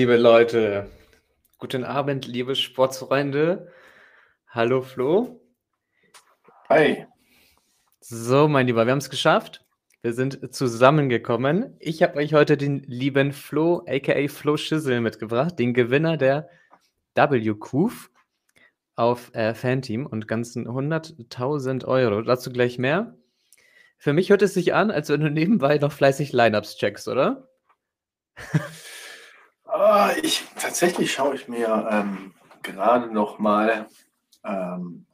Liebe Leute, guten Abend, liebe Sportsfreunde. Hallo Flo. Hi. So, mein Lieber, wir haben es geschafft. Wir sind zusammengekommen. Ich habe euch heute den lieben Flo, aka Flo Schissel, mitgebracht, den Gewinner der W-Kuf auf äh, Fanteam und ganzen 100.000 Euro. Dazu gleich mehr. Für mich hört es sich an, als wenn du nebenbei noch fleißig Lineups checkst, oder? Ah, ich, tatsächlich schaue ich mir ähm, gerade noch mal ähm,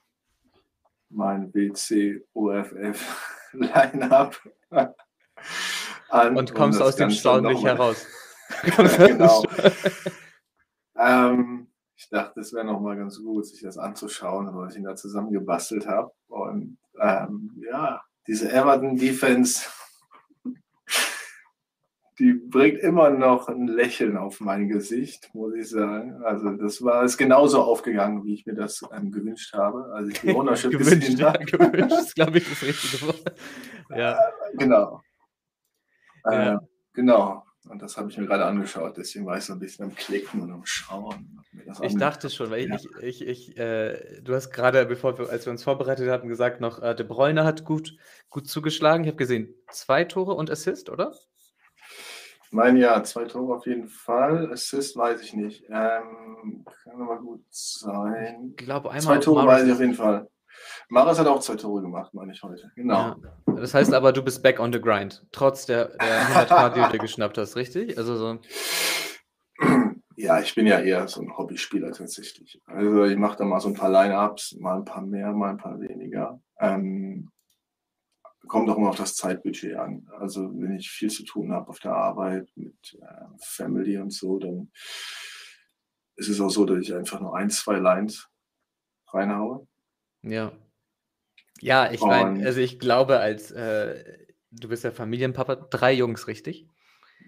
mein WC UFF Line-Up an. Und kommst aus dem Staunen nicht heraus. genau. ähm, ich dachte, es wäre noch mal ganz gut, sich das anzuschauen, was ich ihn da zusammengebastelt habe. Und ähm, ja, diese Everton Defense die bringt immer noch ein Lächeln auf mein Gesicht, muss ich sagen. Also das war ist genauso aufgegangen, wie ich mir das ähm, gewünscht habe. Also ich Ownership gewünscht, ja, gewünscht ist, glaube ich, das richtige Wort. Ja. Äh, genau. Ja. Äh, genau. Und das habe ich mir gerade angeschaut, deswegen war ich so ein bisschen am Klicken und am Schauen. Ich dachte schon, weil ja. ich, ich, ich äh, du hast gerade, bevor wir, als wir uns vorbereitet hatten, gesagt noch, äh, De Bruyne hat gut, gut zugeschlagen. Ich habe gesehen, zwei Tore und Assist, oder? Mein ja, zwei Tore auf jeden Fall. Assist weiß ich nicht. Ähm, kann aber gut sein. Ich glaube, einmal. Zwei Tore Maris weiß ich auf jeden Fall. Maris hat auch zwei Tore gemacht, meine ich heute. Genau. Ja. Das heißt aber, du bist back on the grind, trotz der, der 100 K, die du dir geschnappt hast, richtig? Also so. Ja, ich bin ja eher so ein Hobbyspieler tatsächlich. Also ich mache da mal so ein paar Line-Ups, mal ein paar mehr, mal ein paar weniger. Ähm, kommt auch immer auf das Zeitbudget an. Also wenn ich viel zu tun habe auf der Arbeit mit äh, Family und so, dann ist es auch so, dass ich einfach nur ein, zwei Lines reinhaue. Ja. Ja, ich meine, also ich glaube, als äh, du bist ja Familienpapa, drei Jungs, richtig?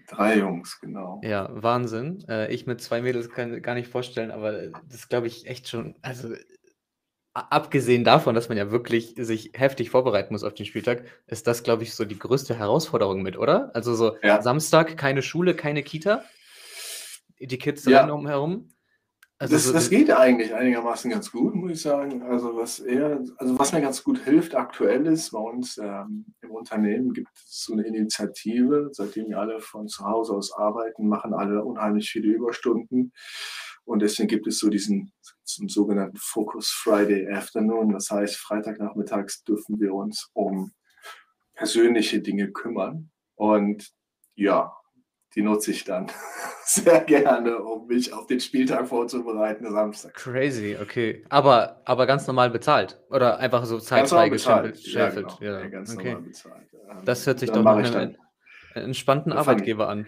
Drei Jungs, genau. Ja, Wahnsinn. Äh, ich mit zwei Mädels kann ich gar nicht vorstellen, aber das glaube ich echt schon, also abgesehen davon, dass man ja wirklich sich heftig vorbereiten muss auf den Spieltag, ist das, glaube ich, so die größte Herausforderung mit, oder? Also so ja. Samstag keine Schule, keine Kita, die Kids ja. rennen umherum. Also das, so, das geht eigentlich einigermaßen ganz gut, muss ich sagen. Also was eher, also was mir ganz gut hilft aktuell ist, bei uns ähm, im Unternehmen gibt es so eine Initiative, seitdem wir alle von zu Hause aus arbeiten, machen alle unheimlich viele Überstunden. Und deswegen gibt es so diesen zum sogenannten Focus Friday Afternoon. Das heißt, Freitagnachmittags dürfen wir uns um persönliche Dinge kümmern. Und ja, die nutze ich dann sehr gerne, um mich auf den Spieltag vorzubereiten, Samstag. Crazy, okay. Aber, aber ganz normal bezahlt? Oder einfach so zeitfrei geschäffelt? Ja, genau. ja. ja, ganz okay. normal bezahlt. Das hört sich doch nach einem entspannten Arbeitgeber an.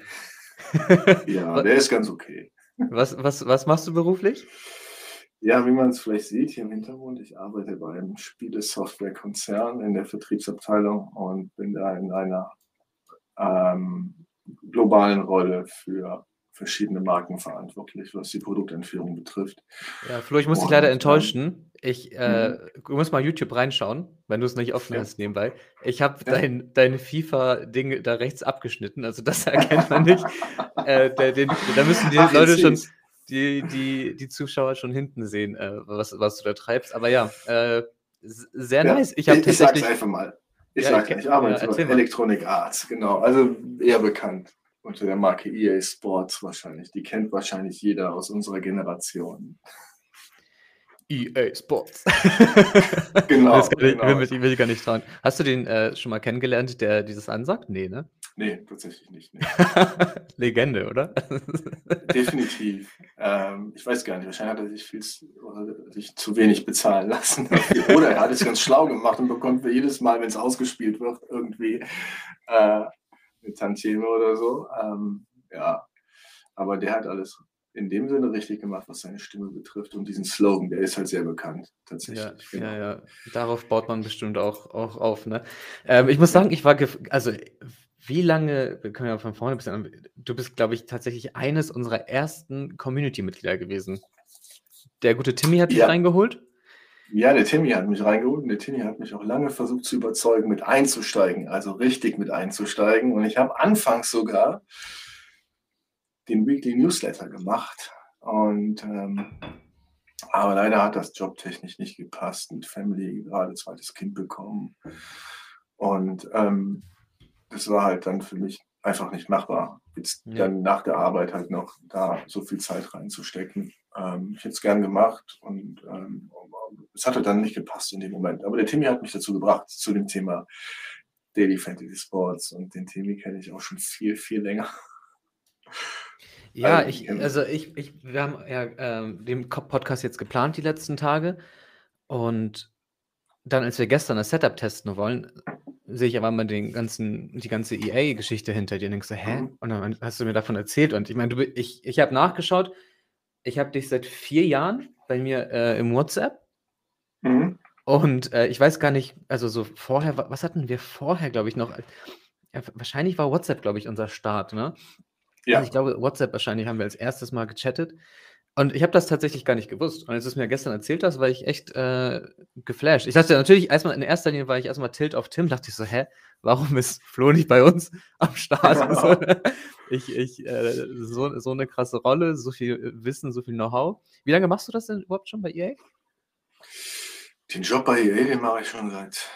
ja, der ist ganz okay. Was, was, was machst du beruflich? Ja, wie man es vielleicht sieht hier im Hintergrund, ich arbeite bei einem Spielesoftwarekonzern in der Vertriebsabteilung und bin da in einer ähm, globalen Rolle für verschiedene Marken verantwortlich, was die Produktentführung betrifft. Ja, Flo, ich muss und, dich leider enttäuschen. Ich äh, mhm. du musst mal YouTube reinschauen, wenn du es nicht offen ja. hast nebenbei. Ich habe ja. dein, dein FIFA-Ding da rechts abgeschnitten, also das erkennt man nicht. äh, der, den, da müssen die Ach, Leute schon, die, die, die Zuschauer schon hinten sehen, äh, was, was du da treibst. Aber ja, äh, sehr ja, nice. Ich, ich, ich sag's einfach mal. Ich ja, sage, ich, ich arbeite bei Electronic Arts, genau. Also eher bekannt unter der Marke EA Sports wahrscheinlich. Die kennt wahrscheinlich jeder aus unserer Generation. EA Sports. genau. Das genau. Will, will, will ich gar nicht trauen. Hast du den äh, schon mal kennengelernt, der dieses ansagt? Nee, ne? Nee, tatsächlich nicht. Nee. Legende, oder? Definitiv. Ähm, ich weiß gar nicht, wahrscheinlich hat er sich, viel, sich zu wenig bezahlen lassen. oder er hat es ganz schlau gemacht und bekommt für jedes Mal, wenn es ausgespielt wird, irgendwie äh, eine Tantieme oder so. Ähm, ja, aber der hat alles in dem Sinne richtig gemacht, was seine Stimme betrifft. Und diesen Slogan, der ist halt sehr bekannt, tatsächlich. Ja, genau. ja, ja. Darauf baut man bestimmt auch, auch auf. Ne? Ähm, ich muss sagen, ich war, also wie lange, wir können ja von vorne ein bisschen an, du bist, glaube ich, tatsächlich eines unserer ersten Community-Mitglieder gewesen. Der gute Timmy hat dich ja. reingeholt. Ja, der Timmy hat mich reingeholt und der Timmy hat mich auch lange versucht zu überzeugen, mit einzusteigen, also richtig mit einzusteigen. Und ich habe anfangs sogar den Weekly Newsletter gemacht. Und ähm, aber leider hat das jobtechnisch nicht gepasst. Mit Family gerade zweites Kind bekommen. Und ähm, das war halt dann für mich einfach nicht machbar, jetzt ja. dann nach der Arbeit halt noch da so viel Zeit reinzustecken. Ähm, ich hätte es gern gemacht und ähm, es hat halt dann nicht gepasst in dem Moment. Aber der Timmy hat mich dazu gebracht, zu dem Thema Daily Fantasy Sports und den Timmy kenne ich auch schon viel, viel länger. Ja, also, ich, also ich, ich, wir haben ja ähm, den Podcast jetzt geplant die letzten Tage und dann, als wir gestern das Setup testen wollen, sehe ich aber mal den ganzen, die ganze EA-Geschichte hinter dir und denkst so, hä? Mhm. Und dann hast du mir davon erzählt und ich meine, du, ich, ich habe nachgeschaut, ich habe dich seit vier Jahren bei mir äh, im WhatsApp mhm. und äh, ich weiß gar nicht, also so vorher, was hatten wir vorher, glaube ich, noch? Ja, wahrscheinlich war WhatsApp, glaube ich, unser Start, ne? Ja. Also ich glaube, WhatsApp wahrscheinlich haben wir als erstes Mal gechattet. Und ich habe das tatsächlich gar nicht gewusst. Und als du es mir gestern erzählt hast, war ich echt äh, geflasht. Ich dachte natürlich, erstmal in erster Linie war ich erstmal Tilt auf Tim, dachte ich so, hä, warum ist Flo nicht bei uns am Start? so, ich, ich, äh, so, so eine krasse Rolle, so viel Wissen, so viel Know-how. Wie lange machst du das denn überhaupt schon bei EA? Den Job bei EA, den mache ich schon seit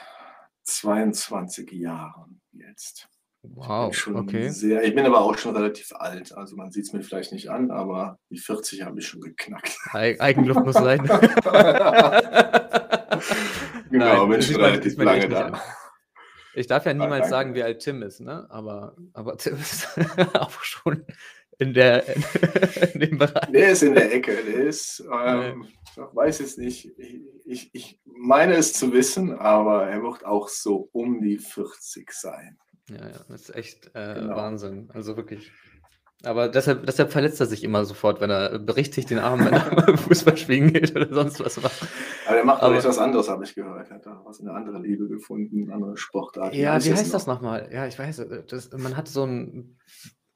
22 Jahren jetzt. Wow, ich bin okay. Sehr, ich bin aber auch schon relativ alt. Also man sieht es mir vielleicht nicht an, aber die 40 habe ich schon geknackt. Eigenluft muss sein. genau, Nein, bin schon relativ lange da. Ich darf ja niemals sagen, wie alt Tim ist, ne? Aber, aber Tim ist auch schon in, der, in, dem Bereich. Der ist in der Ecke. Der ist, ähm, ich weiß es nicht. Ich, ich, ich meine es zu wissen, aber er wird auch so um die 40 sein. Ja, ja, das ist echt äh, genau. Wahnsinn. Also wirklich. Aber deshalb, deshalb verletzt er sich immer sofort, wenn er berichtigt den Arm, wenn er Fußball spielen geht oder sonst was macht. Aber er macht aber etwas anderes, habe ich gehört. Er hat da was eine andere Liebe gefunden, eine andere Sportart. Ja, wie heißt das nochmal? Ja, ich weiß, das, man hat so ein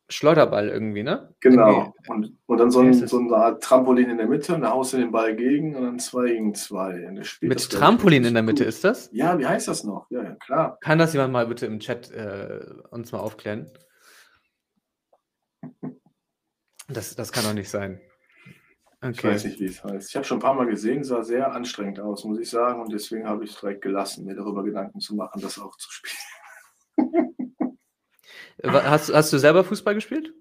Schleuderball irgendwie, ne? Genau. Und, und dann so, ein, so eine Art Trampolin in der Mitte und da haust du den Ball gegen und dann zwei gegen zwei. Mit Trampolin in der Mitte ist das? Ja, wie heißt das noch? Ja, ja klar. Kann das jemand mal bitte im Chat äh, uns mal aufklären? Das, das kann doch nicht sein. Okay. Ich weiß nicht, wie es heißt. Ich habe schon ein paar Mal gesehen, sah sehr anstrengend aus, muss ich sagen. Und deswegen habe ich direkt gelassen, mir darüber Gedanken zu machen, das auch zu spielen. Hast, hast du selber Fußball gespielt?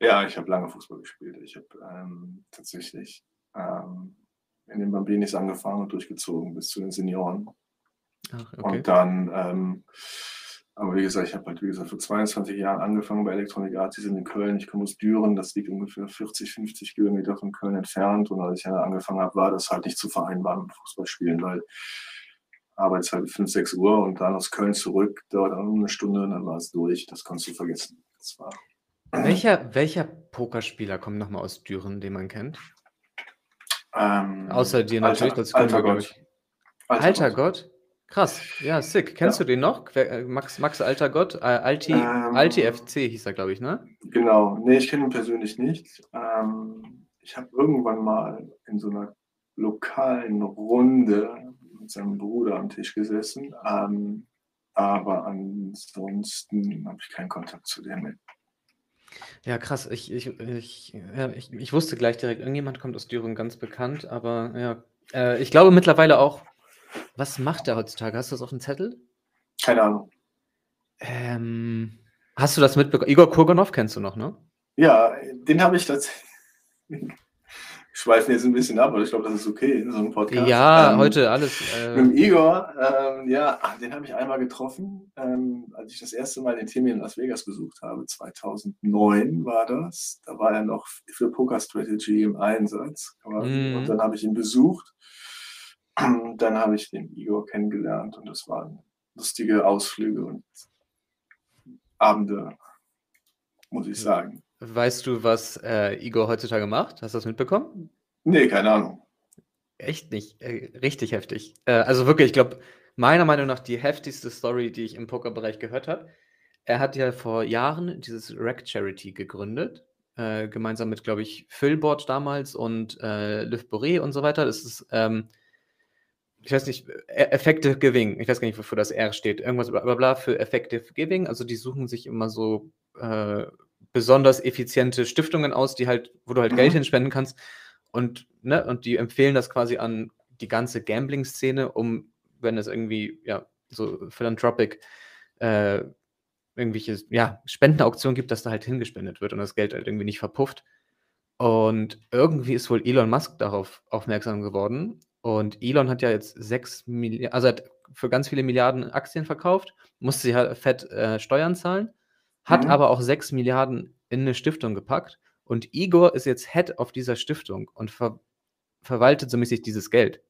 Ja, ich habe lange Fußball gespielt. Ich habe ähm, tatsächlich ähm, in den Bambinis angefangen und durchgezogen bis zu den Senioren. Ach, okay. Und dann, ähm, aber wie gesagt, ich habe halt, wie gesagt, vor 22 Jahren angefangen bei Electronic Arts. Die sind in Köln. Ich komme aus Düren. Das liegt ungefähr 40, 50 Kilometer von Köln entfernt. Und als ich angefangen habe, war das halt nicht zu vereinbaren mit Fußballspielen, weil Arbeitszeit 5, 6 Uhr und dann aus Köln zurück, dauert auch eine Stunde und dann war es durch. Das kannst du vergessen. Das war welcher, welcher Pokerspieler kommt nochmal aus Düren, den man kennt? Ähm, Außer dir natürlich, das Alter Gott. Ich. Alter, Alter Gott. Gott. Krass, ja, sick. Kennst ja. du den noch? Äh, Max, Max Alter Gott? Äh, Alti, ähm, Alti FC hieß er, glaube ich, ne? Genau, nee, ich kenne ihn persönlich nicht. Ähm, ich habe irgendwann mal in so einer lokalen Runde mit seinem Bruder am Tisch gesessen. Ähm, aber ansonsten habe ich keinen Kontakt zu dem. Ja, krass. Ich, ich, ich, ja, ich, ich wusste gleich direkt, irgendjemand kommt aus Düren ganz bekannt, aber ja. Äh, ich glaube mittlerweile auch, was macht er heutzutage? Hast du das auf dem Zettel? Keine Ahnung. Ähm, hast du das mitbekommen? Igor Kurganov kennst du noch, ne? Ja, den habe ich tatsächlich schweifen jetzt ein bisschen ab, aber ich glaube, das ist okay in so einem Podcast. Ja, ähm, heute alles. Äh... Mit dem Igor, ähm, ja, den habe ich einmal getroffen, ähm, als ich das erste Mal den Team in Las Vegas besucht habe. 2009 war das. Da war er noch für Poker Strategy im Einsatz. Mm. Und dann habe ich ihn besucht. Dann habe ich den Igor kennengelernt und das waren lustige Ausflüge und Abende, muss ich sagen. Weißt du, was äh, Igor heutzutage macht? Hast du das mitbekommen? Nee, keine Ahnung. Echt nicht. Äh, richtig heftig. Äh, also wirklich, ich glaube, meiner Meinung nach die heftigste Story, die ich im Pokerbereich gehört habe. Er hat ja vor Jahren dieses Rack Charity gegründet. Äh, gemeinsam mit, glaube ich, Philbot damals und äh, Liv Boré und so weiter. Das ist, ähm, ich weiß nicht, e-, Effective Giving. Ich weiß gar nicht, wofür das R steht. Irgendwas bla bla für Effective Giving. Also die suchen sich immer so äh, besonders effiziente Stiftungen aus, die halt, wo du halt Mhm. Geld hinspenden kannst. Und, ne, und die empfehlen das quasi an die ganze Gambling-Szene, um, wenn es irgendwie, ja, so philanthropic äh, irgendwelche ja, Spendenauktionen gibt, dass da halt hingespendet wird und das Geld halt irgendwie nicht verpufft. Und irgendwie ist wohl Elon Musk darauf aufmerksam geworden. Und Elon hat ja jetzt 6 Milliarden, also hat für ganz viele Milliarden Aktien verkauft, musste sie halt fett äh, Steuern zahlen, hat Mhm. aber auch 6 Milliarden in eine Stiftung gepackt. Und Igor ist jetzt Head auf dieser Stiftung und ver verwaltet so mäßig dieses Geld.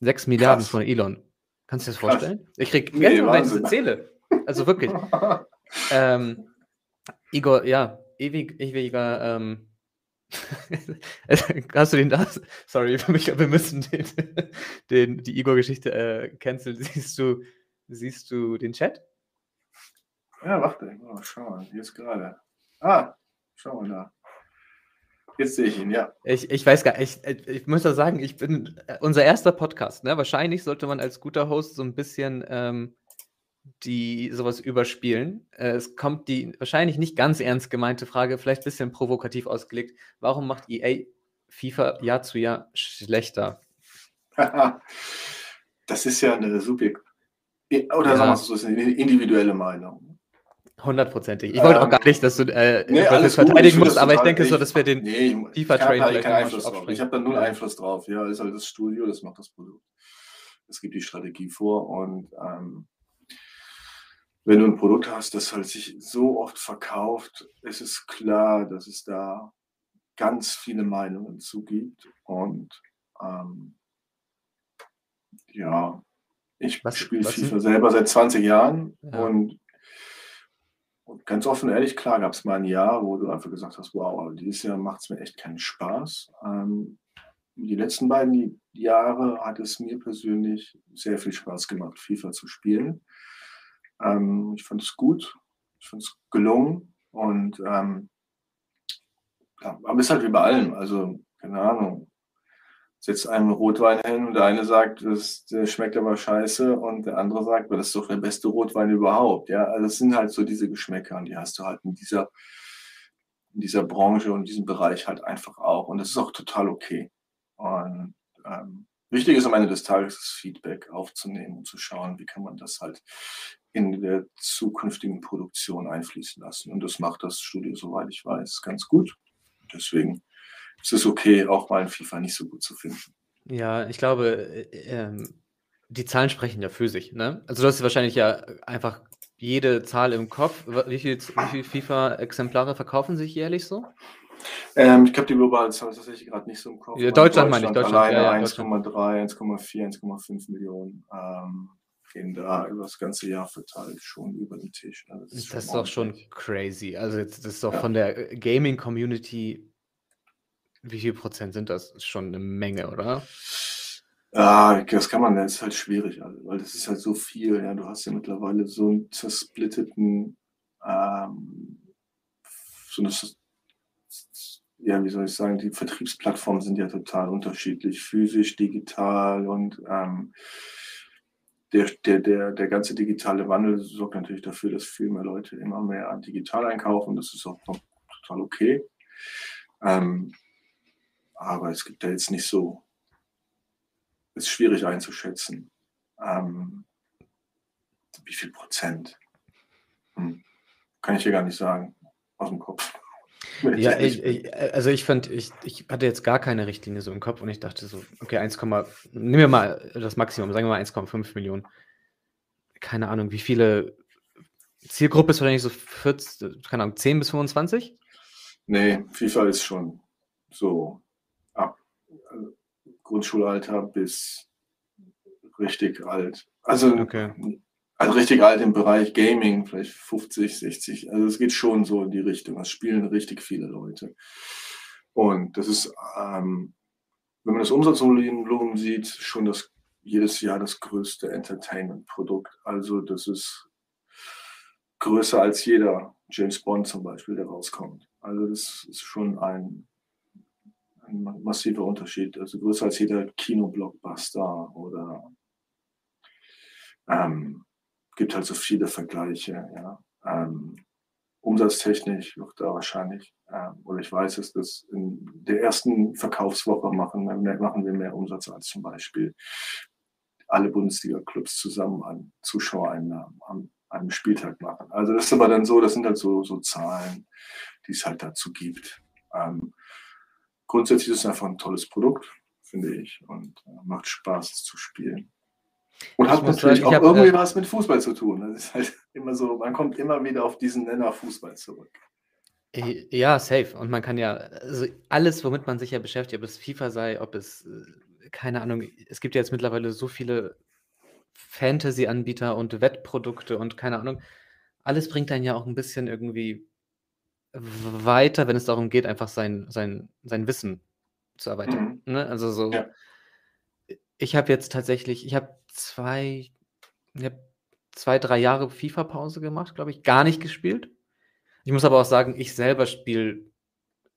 6 Milliarden Krass. von Elon. Kannst du dir das Krass. vorstellen? Ich krieg Nee, Gänsehaut, wenn ich das erzähle. Also wirklich. Ähm, Igor, ja, ewig, ewiger. Ähm, hast du den da? Sorry, für mich, wir müssen den, den, die Igor-Geschichte äh, canceln. Siehst du, siehst du den Chat? Ja, warte, oh, schau mal, jetzt gerade. Ah, schau mal da. Jetzt sehe ich ihn, ja. Ich, ich weiß gar nicht, ich, ich muss da sagen, ich bin äh, unser erster Podcast. Ne? Wahrscheinlich sollte man als guter Host so ein bisschen ähm, die sowas überspielen. Äh, es kommt die wahrscheinlich nicht ganz ernst gemeinte Frage, vielleicht ein bisschen provokativ ausgelegt. Warum macht EA FIFA Jahr zu Jahr schlechter? das ist ja eine Subjekt. Oder Ja. sagen wir es so, ist eine individuelle Meinung. Hundertprozentig. Ich wollte auch Ähm, gar nicht, dass du äh, Nee, das alles verteidigen musst, aber ich denke so, ich- dass wir den. Nee, habe vielleicht halt keinen Einfluss drauf. Ich habe da null. Einfluss drauf. Ja, ist halt das Studio, das macht das Produkt. Es gibt die Strategie vor und ähm, wenn du ein Produkt hast, das halt sich so oft verkauft, ist es klar, dass es da ganz viele Meinungen zu gibt und ähm, ja, ich spiele FIFA selber seit 20 Jahren Ja. und ganz offen ehrlich, klar gab es mal ein Jahr, wo du einfach gesagt hast, wow, aber dieses Jahr macht es mir echt keinen Spaß. Ähm, die letzten beiden Jahre hat es mir persönlich sehr viel Spaß gemacht, FIFA zu spielen. Ähm, ich fand es gut, ich fand es gelungen und ähm, ja, aber es ist halt wie bei allem, also keine Ahnung. Setzt einem Rotwein hin und der eine sagt, das, schmeckt aber scheiße und der andere sagt, das ist doch der beste Rotwein überhaupt. Ja, also es sind halt so diese Geschmäcker und die hast du halt in dieser, in dieser Branche und diesem Bereich halt einfach auch. Und das ist auch total okay. Und ähm, wichtig ist am Ende des Tages das Feedback aufzunehmen und zu schauen, wie kann man das halt in der zukünftigen Produktion einfließen lassen. Und das macht das Studio, soweit ich weiß, ganz gut. Deswegen ist es okay, auch mal ein FIFA nicht so gut zu finden. Ja, ich glaube, äh, ähm, die Zahlen sprechen ja für sich. Ne? Also du hast wahrscheinlich ja einfach jede Zahl im Kopf. Wie viele viel FIFA-Exemplare verkaufen sich jährlich so? Ähm, ich habe die globale Zahl tatsächlich gerade nicht so im Kopf. Ja, Aber Deutschland meine ich, Deutschland, Alleine ja, ja, 1,3, 1,4, 1,5 Millionen ähm, gehen da über das ganze Jahr verteilt schon über den Tisch. Also Das ist doch schon ordentlich. crazy. Also das ist doch von der Gaming-Community, wie viel Prozent sind das? Ist schon eine Menge, oder? Ja, das kann man, das ist halt schwierig, also, weil das ist halt so viel. Ja, du hast ja mittlerweile so einen zersplitteten, ähm, so eine, ja, wie soll ich sagen, die Vertriebsplattformen sind ja total unterschiedlich, physisch, digital und ähm, der, der, der, der ganze digitale Wandel sorgt natürlich dafür, dass viel mehr Leute immer mehr digital einkaufen. Das ist auch total okay. Ähm, aber es gibt da jetzt nicht so, ist schwierig einzuschätzen. Ähm, wie viel Prozent? Hm. Kann ich dir gar nicht sagen, aus dem Kopf. Ja, ich, ich, also ich fand, ich, ich hatte jetzt gar keine Richtlinie so im Kopf und ich dachte so, okay, 1, nehmen wir mal das Maximum, sagen wir mal 1,5 Millionen. Keine Ahnung, wie viele Zielgruppe ist wahrscheinlich so 40, keine Ahnung, 10 bis 25? Nee, FIFA ist schon so Grundschulalter bis richtig alt. Also, Okay. also richtig alt im Bereich Gaming, vielleicht 50, 60. Also es geht schon so in die Richtung. Es spielen richtig viele Leute. Und das ist, ähm, wenn man das Umsatzvolumen sieht, schon das jedes Jahr das größte Entertainment-Produkt. Also das ist größer als jeder James Bond zum Beispiel, der rauskommt. Also das ist schon ein, ein massiver Unterschied. Also größer als jeder Kinoblockbuster oder ähm, gibt halt so viele Vergleiche. Ja. Ähm, umsatztechnisch wird da wahrscheinlich, äh, oder ich weiß es, dass in der ersten Verkaufswoche machen, machen wir mehr Umsatz als zum Beispiel alle Bundesliga-Clubs zusammen an Zuschauereinnahmen am einem Spieltag machen. Also das ist aber dann so, das sind halt so, so Zahlen, die es halt dazu gibt. Ähm, grundsätzlich ist es einfach ein tolles Produkt, finde ich, und äh, macht Spaß es zu spielen. Und ich hat natürlich sagen, auch hab, irgendwie äh, was mit Fußball zu tun. Das ist halt immer so, man kommt immer wieder auf diesen Nenner Fußball zurück. Äh, ja, safe. Und man kann ja, also alles, womit man sich ja beschäftigt, ob es FIFA sei, ob es, äh, keine Ahnung, es gibt ja jetzt mittlerweile so viele Fantasy-Anbieter und Wettprodukte und keine Ahnung. Alles bringt einen ja auch ein bisschen irgendwie weiter, wenn es darum geht, einfach sein, sein, sein Wissen zu erweitern. Mhm. Ne? Also so, ja. ich habe jetzt tatsächlich, ich habe zwei, ich hab zwei, drei Jahre FIFA-Pause gemacht, glaube ich, gar nicht gespielt. Ich muss aber auch sagen, ich selber spiele,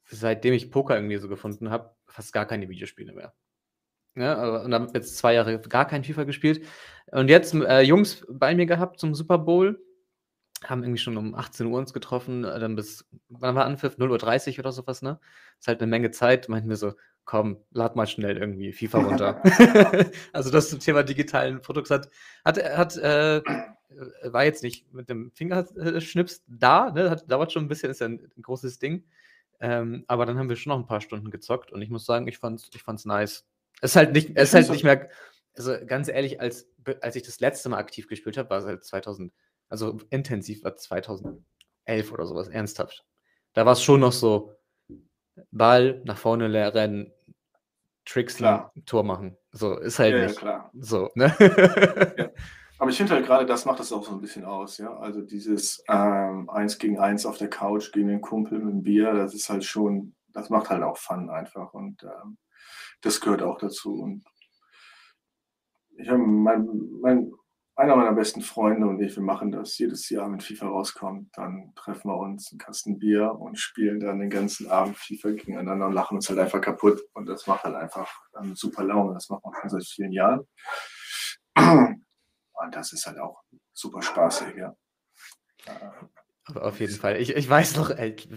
seitdem ich Poker irgendwie so gefunden habe, fast gar keine Videospiele mehr. Ja, und dann jetzt zwei Jahre gar kein FIFA gespielt. Und jetzt äh, Jungs bei mir gehabt zum Super Bowl. Haben irgendwie schon um 18 Uhr uns getroffen, äh, dann bis, wann war Anpfiff? 0.30 Uhr oder sowas, ne? Ist halt eine Menge Zeit. Meinten wir so, komm, lad mal schnell irgendwie FIFA runter. also das zum Thema digitalen Produkts hat, hat, hat äh, war jetzt nicht mit dem Fingerschnips da, ne? Hat, dauert schon ein bisschen, ist ja ein, ein großes Ding. Ähm, aber dann haben wir schon noch ein paar Stunden gezockt und ich muss sagen, ich fand's, ich fand's nice. Es ist halt nicht, es ist halt nicht mehr, also ganz ehrlich, als, als ich das letzte Mal aktiv gespielt habe, war es halt 2000, also intensiv war 2011 oder sowas, ernsthaft. Da war es schon noch so, Ball nach vorne rennen, Tricks, Tor machen. So, ist halt ja, nicht. Ja, klar. So, ne? ja. Aber ich finde halt gerade, das macht das auch so ein bisschen aus, ja. Also dieses ähm, Eins gegen Eins auf der Couch gegen den Kumpel mit dem Bier, das ist halt schon, das macht halt auch Fun einfach. Und ähm, das gehört auch dazu. Und ich habe mein, mein, einer meiner besten Freunde und ich, wir machen das jedes Jahr, wenn FIFA rauskommt, dann treffen wir uns einen Kasten Bier und spielen dann den ganzen Abend FIFA gegeneinander und lachen uns halt einfach kaputt. Und das macht halt einfach ähm, super Laune. Das macht man schon seit vielen Jahren. Und das ist halt auch super spaßig, ja. Auf jeden Fall. Ich, ich weiß noch, ich,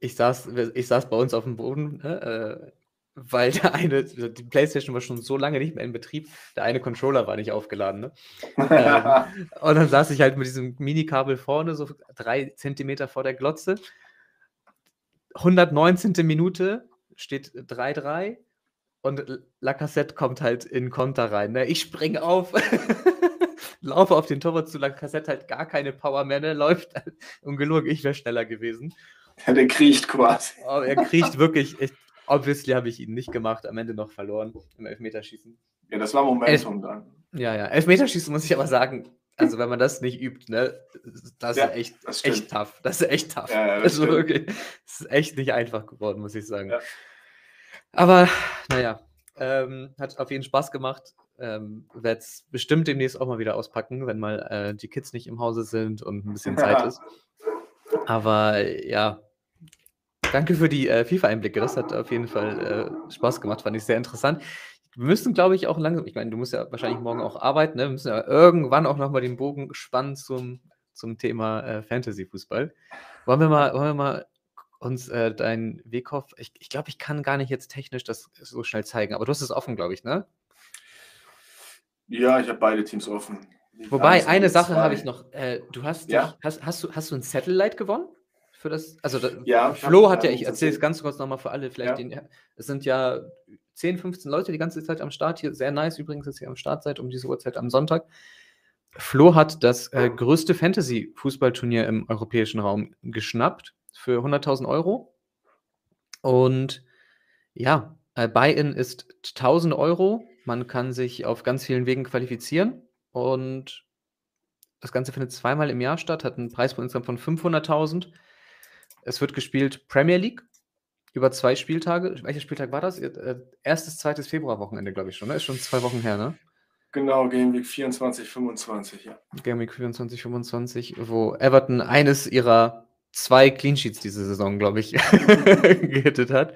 ich, saß, ich saß bei uns auf dem Boden, ne, äh, weil der eine, die Playstation war schon so lange nicht mehr in Betrieb, der eine Controller war nicht aufgeladen. Ne? ähm, und dann saß ich halt mit diesem Minikabel vorne, so drei Zentimeter vor der Glotze. 119. Minute steht 3-3 und Lacassette kommt halt in Konter rein. Ne? Ich springe auf, laufe auf den Torwart zu, Lacassette halt gar keine Power mehr, ne? läuft ungelogen, ich wäre schneller gewesen. Ja, der kriecht quasi. Oh, er kriecht wirklich. Ich, Obviously habe ich ihn nicht gemacht, am Ende noch verloren im Elfmeterschießen. Ja, das war Momentum Elf dann. Ja, ja. Elfmeterschießen muss ich aber sagen, also wenn man das nicht übt, ne, das ja, ist echt, das echt tough. Das ist echt tough. Ja, ja, das, also wirklich, das ist echt nicht einfach geworden, muss ich sagen. Aber naja, ähm, hat auf jeden Fall Spaß gemacht. Ähm, Werde es bestimmt demnächst auch mal wieder auspacken, wenn mal äh, die Kids nicht im Hause sind und ein bisschen Zeit ist. Aber ja, Danke für die äh, FIFA-Einblicke. Das hat auf jeden Fall äh, Spaß gemacht, fand ich sehr interessant. Wir müssen, glaube ich, auch langsam, ich meine, du musst ja wahrscheinlich morgen auch arbeiten, ne? wir müssen ja irgendwann auch nochmal den Bogen spannen zum, zum Thema äh, Fantasy-Fußball. Wollen wir mal, wollen wir mal uns äh, deinen Weghoff, ich, ich glaube, ich kann gar nicht jetzt technisch das so schnell zeigen, aber du hast es offen, glaube ich, ne? Ja, ich habe beide Teams offen. Wobei, eine Sache habe ich noch. Äh, du hast, ja? dich, hast, hast, du, hast du ein Satellite gewonnen? Für das? Also da, ja, Flo hat ja, ich erzähle es ganz kurz nochmal für alle, vielleicht ja. den, es sind ja 10, 15 Leute die ganze Zeit am Start hier. Sehr nice übrigens, dass ihr am Start seid um diese Uhrzeit am Sonntag. Flo hat das äh, größte Fantasy-Fußballturnier im europäischen Raum geschnappt für 100.000 Euro. Und ja, äh, Buy-in ist 1000 Euro. Man kann sich auf ganz vielen Wegen qualifizieren. Und das Ganze findet zweimal im Jahr statt, hat einen Preis von insgesamt von 500.000. Es wird gespielt Premier League über zwei Spieltage. Welcher Spieltag war das? Äh, erstes, zweites Februarwochenende, glaube ich schon. Ne? Ist schon zwei Wochen her, ne? Genau, Game Week 24, 25, ja. Game Week 24, 25, wo Everton eines ihrer zwei Clean Sheets diese Saison, glaube ich, gehittet hat.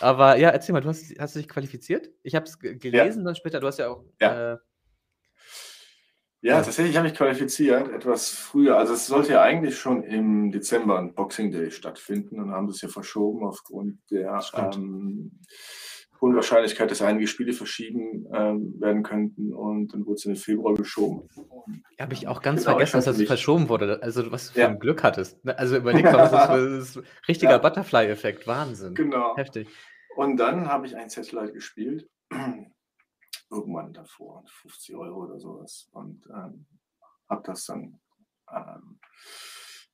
Aber ja, erzähl mal, du hast, hast du dich qualifiziert? Ich habe es gelesen ja. dann später, du hast ja auch. Ja. Äh, Ja, tatsächlich habe ich qualifiziert, etwas früher. Also es sollte ja eigentlich schon im Dezember ein Boxing Day stattfinden und haben das ja verschoben aufgrund der ähm, Unwahrscheinlichkeit, dass einige Spiele verschieben ähm, werden könnten und dann wurde es in den Februar geschoben. Ja, habe ich auch ganz genau, vergessen, dass das verschoben wurde. Also was du für ja. ein Glück hattest. Ne? Also überleg mal, das ist, richtiger ja. Butterfly-Effekt. Wahnsinn. Genau. Heftig. Und dann habe ich ein Satellite gespielt. Irgendwann davor, 50 Euro oder sowas. Und ähm, habe das dann ähm,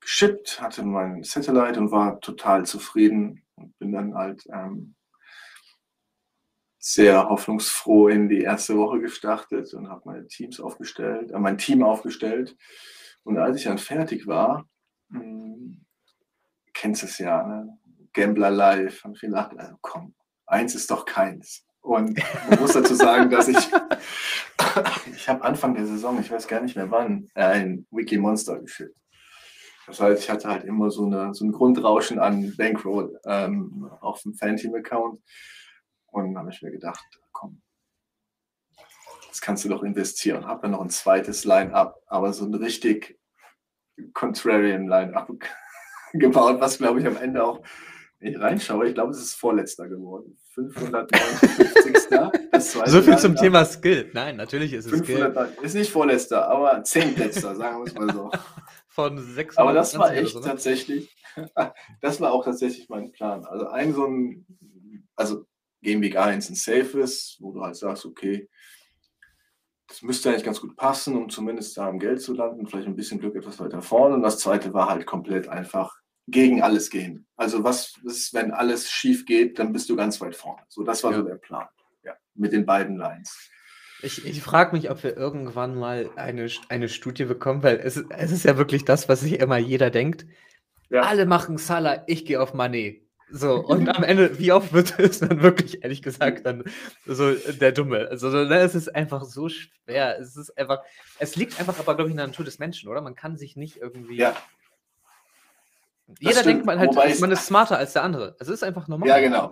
geschippt, hatte mein Satellite und war total zufrieden und bin dann halt ähm, sehr hoffnungsfroh in die erste Woche gestartet und habe meine Teams aufgestellt, äh, mein Team aufgestellt. Und als ich dann fertig war, mh, hm, kennst es ja, ne? Gambler Live, habe ich gedacht, also komm, eins ist doch keins. Und man muss dazu sagen, dass ich, ich habe Anfang der Saison, ich weiß gar nicht mehr wann, ein Wiki Monster geschickt. Das heißt, ich hatte halt immer so, eine, so ein Grundrauschen an Bankroll ähm, auf dem Fanteam-Account. Und dann habe ich mir gedacht, komm, das kannst du doch investieren. Habe dann noch ein zweites Line-Up, aber so ein richtig contrarian Line-Up gebaut, was glaube ich am Ende auch, wenn ich reinschaue, ich glaube, es ist vorletzter geworden. 559. so viel zum Thema Skill. Nein, natürlich ist es 500, Skill. Ist nicht vorletzter, aber zehntletzter, sagen wir es mal so. Von 600 Aber das war echt so, ne? tatsächlich, das war auch tatsächlich mein Plan. Also ein so ein, also Game Week 1 ein Safe ist, wo du halt sagst, okay, das müsste eigentlich ganz gut passen, um zumindest da im Geld zu landen, vielleicht ein bisschen Glück etwas weiter vorne. Und das zweite war halt komplett einfach gegen alles gehen. Also was ist, wenn alles schief geht, dann bist du ganz weit vorne. So, das war ja. so der Plan. Ja, mit den beiden Lines. Ich, ich frage mich, ob wir irgendwann mal eine, eine Studie bekommen, weil es, es ist ja wirklich das, was sich immer jeder denkt. Ja. Alle machen Salah, ich gehe auf Manet. So, und am Ende, wie oft wird es dann wirklich, ehrlich gesagt, dann so der Dumme? Also, ne, es ist einfach so schwer. Es ist einfach, es liegt einfach aber, glaube ich, in der Natur des Menschen, oder? Man kann sich nicht irgendwie. Ja. Jeder denkt man halt, man ist smarter als der andere. Es ist einfach normal. Ja, genau.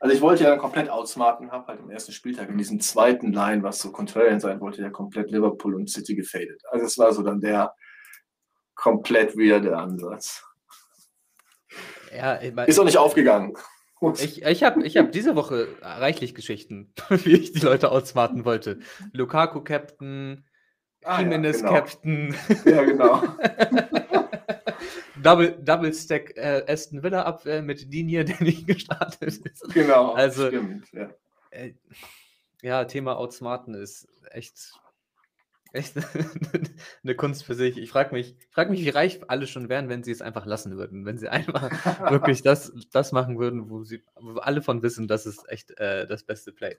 Also ich wollte ja komplett outsmarten, habe halt im ersten Spieltag in diesem zweiten Line, was so contrarian sein wollte, ja komplett Liverpool und City gefadet. Also es war so dann der komplett wieder der Ansatz. Ja, ich mein, ist auch nicht aufgegangen. Ich, ich habe ich hab diese Woche reichlich Geschichten, wie ich die Leute outsmarten wollte. Lukaku Captain, ah, Jimenez ja, genau. Captain. Ja, genau. Double, Double Stack äh, Aston Villa Abwehr mit Linie, der nicht gestartet ist. Genau, also, stimmt, ja. Äh, ja, Thema Outsmarten ist echt echt eine Kunst für sich. Ich frage mich, frag mich, wie reich alle schon wären, wenn sie es einfach lassen würden. Wenn sie einfach wirklich das, das machen würden, wo sie wo alle von wissen, das ist echt äh, das beste Play.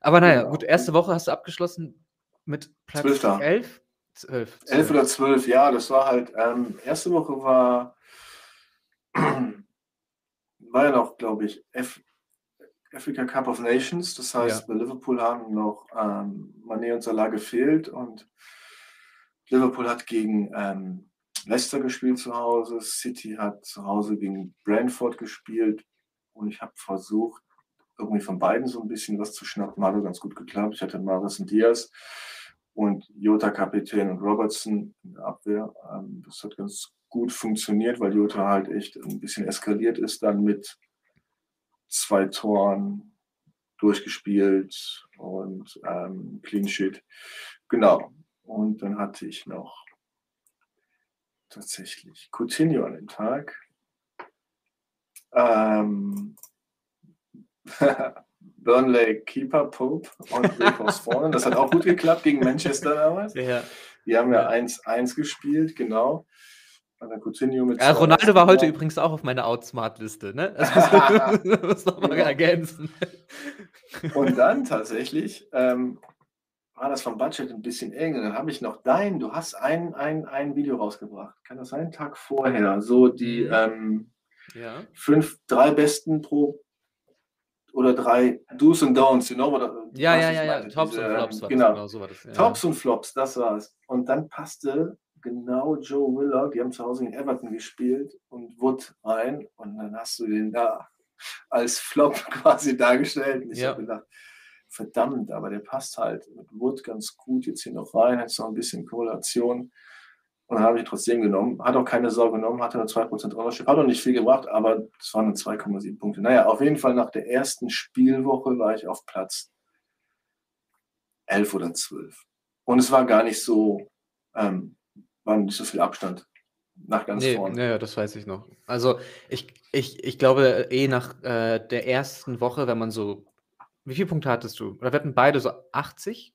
Aber naja, genau. gut, erste Woche hast du abgeschlossen mit Platz 11. 12, 11 oder 12, ja, das war halt, ähm, erste Woche war, war ja noch, glaube ich, F, Africa Cup of Nations. Das heißt, ja. bei Liverpool haben noch ähm, Mané und Salah gefehlt und Liverpool hat gegen ähm, Leicester gespielt zu Hause, City hat zu Hause gegen Brentford gespielt und ich habe versucht, irgendwie von beiden so ein bisschen was zu schnappen. Hat ganz gut geklappt. Ich hatte Maris und Diaz und Jota Kapitän und Robertson in der Abwehr. Ähm, das hat ganz gut funktioniert, weil Jota halt echt ein bisschen eskaliert ist dann mit zwei Toren durchgespielt und ähm, Clean Sheet. Genau. Und dann hatte ich noch tatsächlich Coutinho an dem Tag. Ähm, Burnley Keeper Pope und aus vorne. Das hat auch gut geklappt gegen Manchester damals. Ja. Die haben ja 1-1 gespielt, genau. Ja, Ronaldo war heute übrigens auch auf meiner Outsmart-Liste, ne? Das muss noch mal ergänzen. Und dann tatsächlich ähm, war das vom Budget ein bisschen eng. dann habe ich noch dein, du hast ein, ein, ein Video rausgebracht. Kann das sein? Tag vorher. So die mhm. ähm, ja. fünf, drei besten pro oder drei Do's und Don'ts, you know, oder, ja, ja, ja, ja, Tops und Flops. War genau, das, genau so war das. Ja. Tops und Flops, das war's. Und dann passte genau Joe Willock, die haben zu Hause in Everton gespielt und Wood rein und dann hast du den da als Flop quasi dargestellt. Und ich ja. habe gedacht, verdammt, aber der passt halt mit Wood ganz gut jetzt hier noch rein, hat noch ein bisschen Korrelation. Und dann habe ich trotzdem genommen. Hat auch keine Sau genommen, hatte nur 2% Ownership. Hat auch nicht viel gebracht, aber es waren nur 2,7 Punkte. Naja, auf jeden Fall nach der ersten Spielwoche war ich auf Platz 11 oder 12. Und es war gar nicht so, ähm, war nicht so viel Abstand nach ganz nee, vorne. Ja, das weiß ich noch. Also ich, ich, ich glaube eh nach äh, der ersten Woche, wenn man so, wie viele Punkte hattest du? Oder wir hatten beide so 80?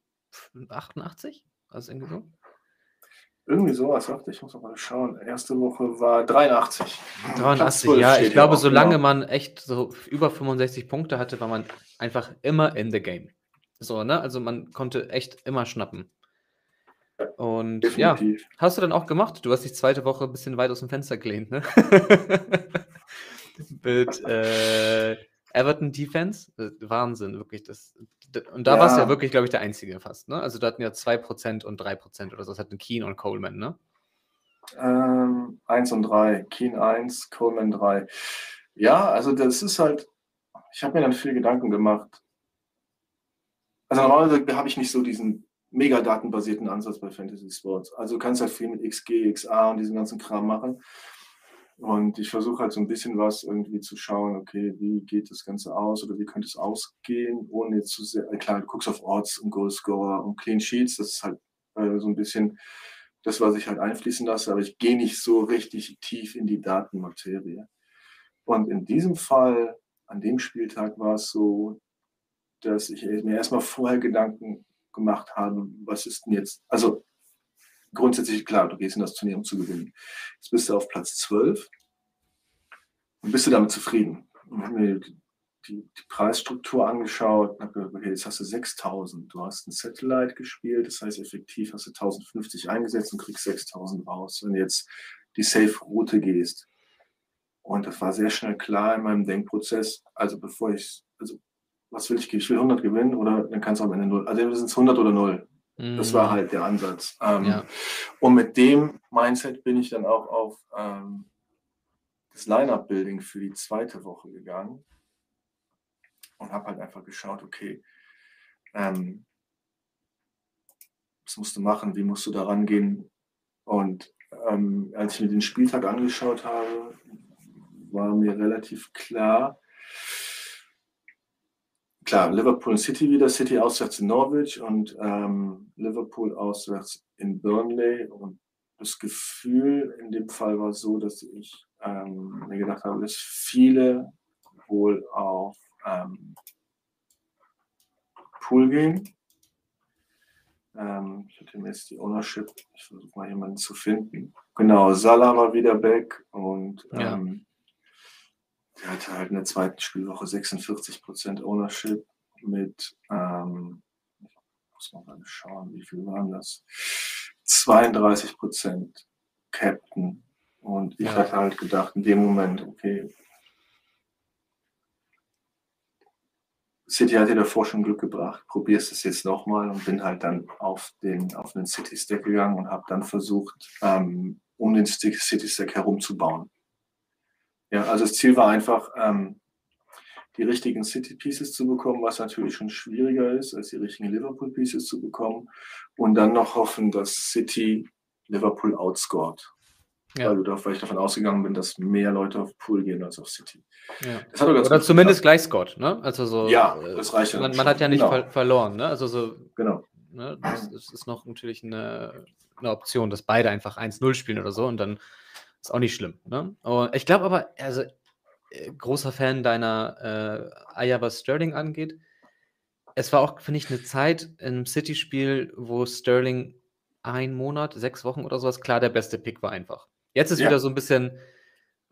88? Also irgendwie so? Irgendwie sowas, dachte ich, muss mal schauen. Erste Woche war 83. 83, ja, ich glaube, solange genau. man echt so über 65 Punkte hatte, war man einfach immer in the game. So, ne? Also man konnte echt immer schnappen. Und Definitiv. ja, hast du dann auch gemacht? Du hast dich zweite Woche ein bisschen weit aus dem Fenster gelehnt, ne? Mit äh, Everton Defense. Äh, Wahnsinn, wirklich. Das, und da ja. warst du ja wirklich, glaube ich, der Einzige fast, ne? Also da hatten ja 2% und 3% oder so. Das hatten Keen und Coleman, ne? Ähm, 1 und 3. Keen 1, Coleman 3. Ja, also das ist halt, ich habe mir dann viel Gedanken gemacht. Also normalerweise habe ich nicht so diesen mega datenbasierten Ansatz bei Fantasy Sports. Also du kannst halt viel mit XG, XA und diesen ganzen Kram machen. Und ich versuche halt so ein bisschen was irgendwie zu schauen, okay, wie geht das Ganze aus oder wie könnte es ausgehen, ohne jetzt zu sehr, klar, du guckst auf Odds und Goalscorer und Clean Sheets, das ist halt äh, so ein bisschen das, was ich halt einfließen lasse, aber ich gehe nicht so richtig tief in die Datenmaterie. Und in diesem Fall, an dem Spieltag war es so, dass ich mir erstmal vorher Gedanken gemacht habe, was ist denn jetzt, also grundsätzlich klar, du gehst in das Turnier, um zu gewinnen. Jetzt bist du auf Platz 12 und bist du damit zufrieden. Und habe mir die, die, Preisstruktur angeschaut und habe gesagt, okay, jetzt hast du 6000. Du hast ein Satellite gespielt, das heißt effektiv hast du 1050 eingesetzt und kriegst 6000 raus. Wenn du jetzt die Safe-Route gehst. Und das war sehr schnell klar in meinem Denkprozess. Also bevor ich, also was will ich, ich will 100 gewinnen oder dann kannst du am Ende 0. Also sind 100 oder 0. Das war mhm. halt der Ansatz. Ähm, ja. Und mit dem Mindset bin ich dann auch auf ähm, das Line-Up-Building für die zweite Woche gegangen und habe halt einfach geschaut, okay, ähm, was musst du machen, wie musst du da rangehen? Und ähm, als ich mir den Spieltag angeschaut habe, war mir relativ klar, klar, Liverpool City wieder, City auswärts in Norwich und ähm, Liverpool auswärts in Burnley. Und das Gefühl in dem Fall war so, dass ich ähm, mir gedacht habe, dass viele wohl auf ähm, Pool gehen. Ähm, ich hatte mir jetzt die Ownership, ich versuche mal jemanden zu finden. Genau, Salah war wieder back und ja. Ähm, der hatte halt in der zweiten Spielwoche 46% Ownership mit, ähm, ich muss mal gerade schauen, wie viel waren das? 32% Captain. Und ich ja. hatte halt gedacht, in dem Moment, okay, City hat dir davor schon Glück gebracht, probierst es jetzt nochmal und bin halt dann auf den, auf den City Stack gegangen und habe dann versucht, ähm, um den City Stack herumzubauen. Ja, also das Ziel war einfach, ähm, die richtigen City Pieces zu bekommen, was natürlich schon schwieriger ist, als die richtigen Liverpool Pieces zu bekommen. Und dann noch hoffen, dass City Liverpool outscored. Ja. Weil, du, weil ich davon ausgegangen bin, dass mehr Leute auf Pool gehen als auf City. Ja. Oder zumindest gleich scored, ne? Also so, ja, äh, das reicht ja. Man, man hat ja nicht genau. ver verloren, ne? Also so, genau. Ne? Das, das, ist noch natürlich eine, eine Option, dass beide einfach 1-0 spielen oder so und dann ist auch nicht schlimm. Ne? Und ich glaube aber, also äh, großer Fan deiner äh, Eier, was Sterling angeht. Es war auch, finde ich, eine Zeit im City-Spiel, wo Sterling ein Monat, sechs Wochen oder sowas, klar der beste Pick war einfach. Jetzt ist ja. wieder so ein bisschen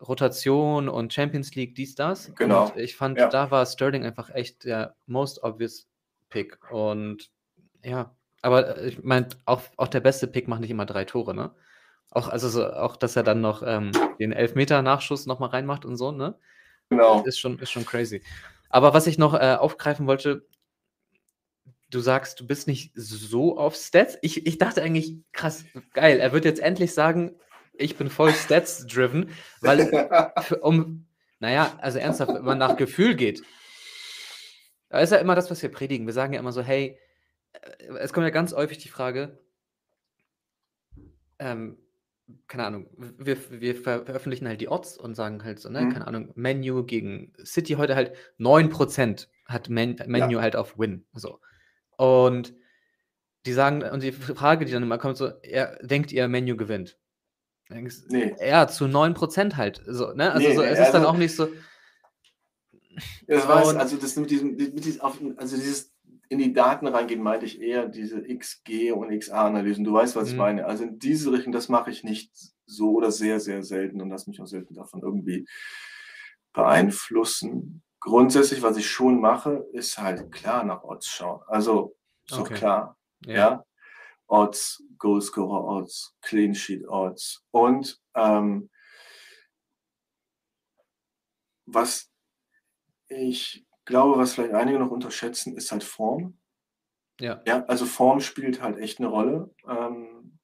Rotation und Champions League, dies, das. Genau. Und ich fand, ja. da war Sterling einfach echt der most obvious Pick. Und ja, aber äh, ich meine, auch, auch der beste Pick macht nicht immer drei Tore, ne? Auch, also so, auch, dass er dann noch ähm, den Elfmeter-Nachschuss nochmal reinmacht und so, ne? Genau. Ist schon, ist schon crazy. Aber was ich noch äh, aufgreifen wollte, du sagst, du bist nicht so auf Stats. Ich, ich dachte eigentlich, krass, geil, er wird jetzt endlich sagen, ich bin voll Stats-driven, weil, um, naja, also ernsthaft, wenn man nach Gefühl geht, Da ist ja immer das, was wir predigen. Wir sagen ja immer so, hey, äh, es kommt ja ganz häufig die Frage, ähm, keine Ahnung, wir, wir veröffentlichen halt die Odds und sagen halt so, ne, mhm. keine Ahnung, Menu gegen City heute halt 9% hat Men Menu ja. halt auf Win. So. Und die sagen, und die Frage, die dann immer kommt, so, er, denkt ihr, Menu gewinnt? Denkst, nee. Ja, zu 9% halt. So, ne? Also nee, so, es nee, ist dann also auch nicht so. Das weiß, also das mit diesem, mit diesem also dieses in die Daten reingehen, meinte ich eher diese XG und XA-Analysen. Du weißt, was mhm. ich meine. Also in diese Richtung, das mache ich nicht so oder sehr, sehr selten und lasse mich auch selten davon irgendwie beeinflussen. Grundsätzlich, was ich schon mache, ist halt klar nach Odds schauen. Also so okay. klar. Ja. ja. Odds, Goalscorer Odds, Clean Sheet Odds und ähm, was ich glaube, was vielleicht einige noch unterschätzen, ist halt Form. Ja. ja also Form spielt halt echt eine Rolle. Ähm,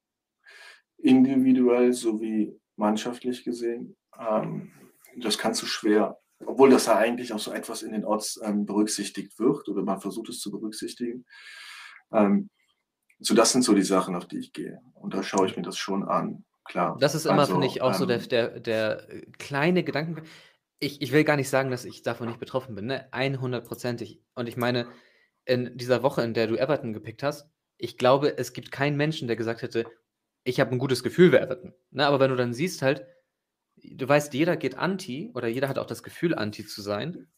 individuell sowie mannschaftlich gesehen. Ähm, das kannst du schwer, obwohl das ja eigentlich auch so etwas in den Odds ähm, berücksichtigt wird oder man versucht es zu berücksichtigen. Ähm, so, das sind so die Sachen, auf die ich gehe. Und da schaue ich mir das schon an. Klar. Das ist immer, also, finde ich, auch so der, ähm, der, der kleine Gedanken ich, ich will gar nicht sagen, dass ich davon nicht betroffen bin, ne? 100%ig. Und ich meine, in dieser Woche, in der du Everton gepickt hast, ich glaube, es gibt keinen Menschen, der gesagt hätte, ich habe ein gutes Gefühl für Everton. Ne? Aber wenn du dann siehst halt, du weißt, jeder geht anti oder jeder hat auch das Gefühl, anti zu sein.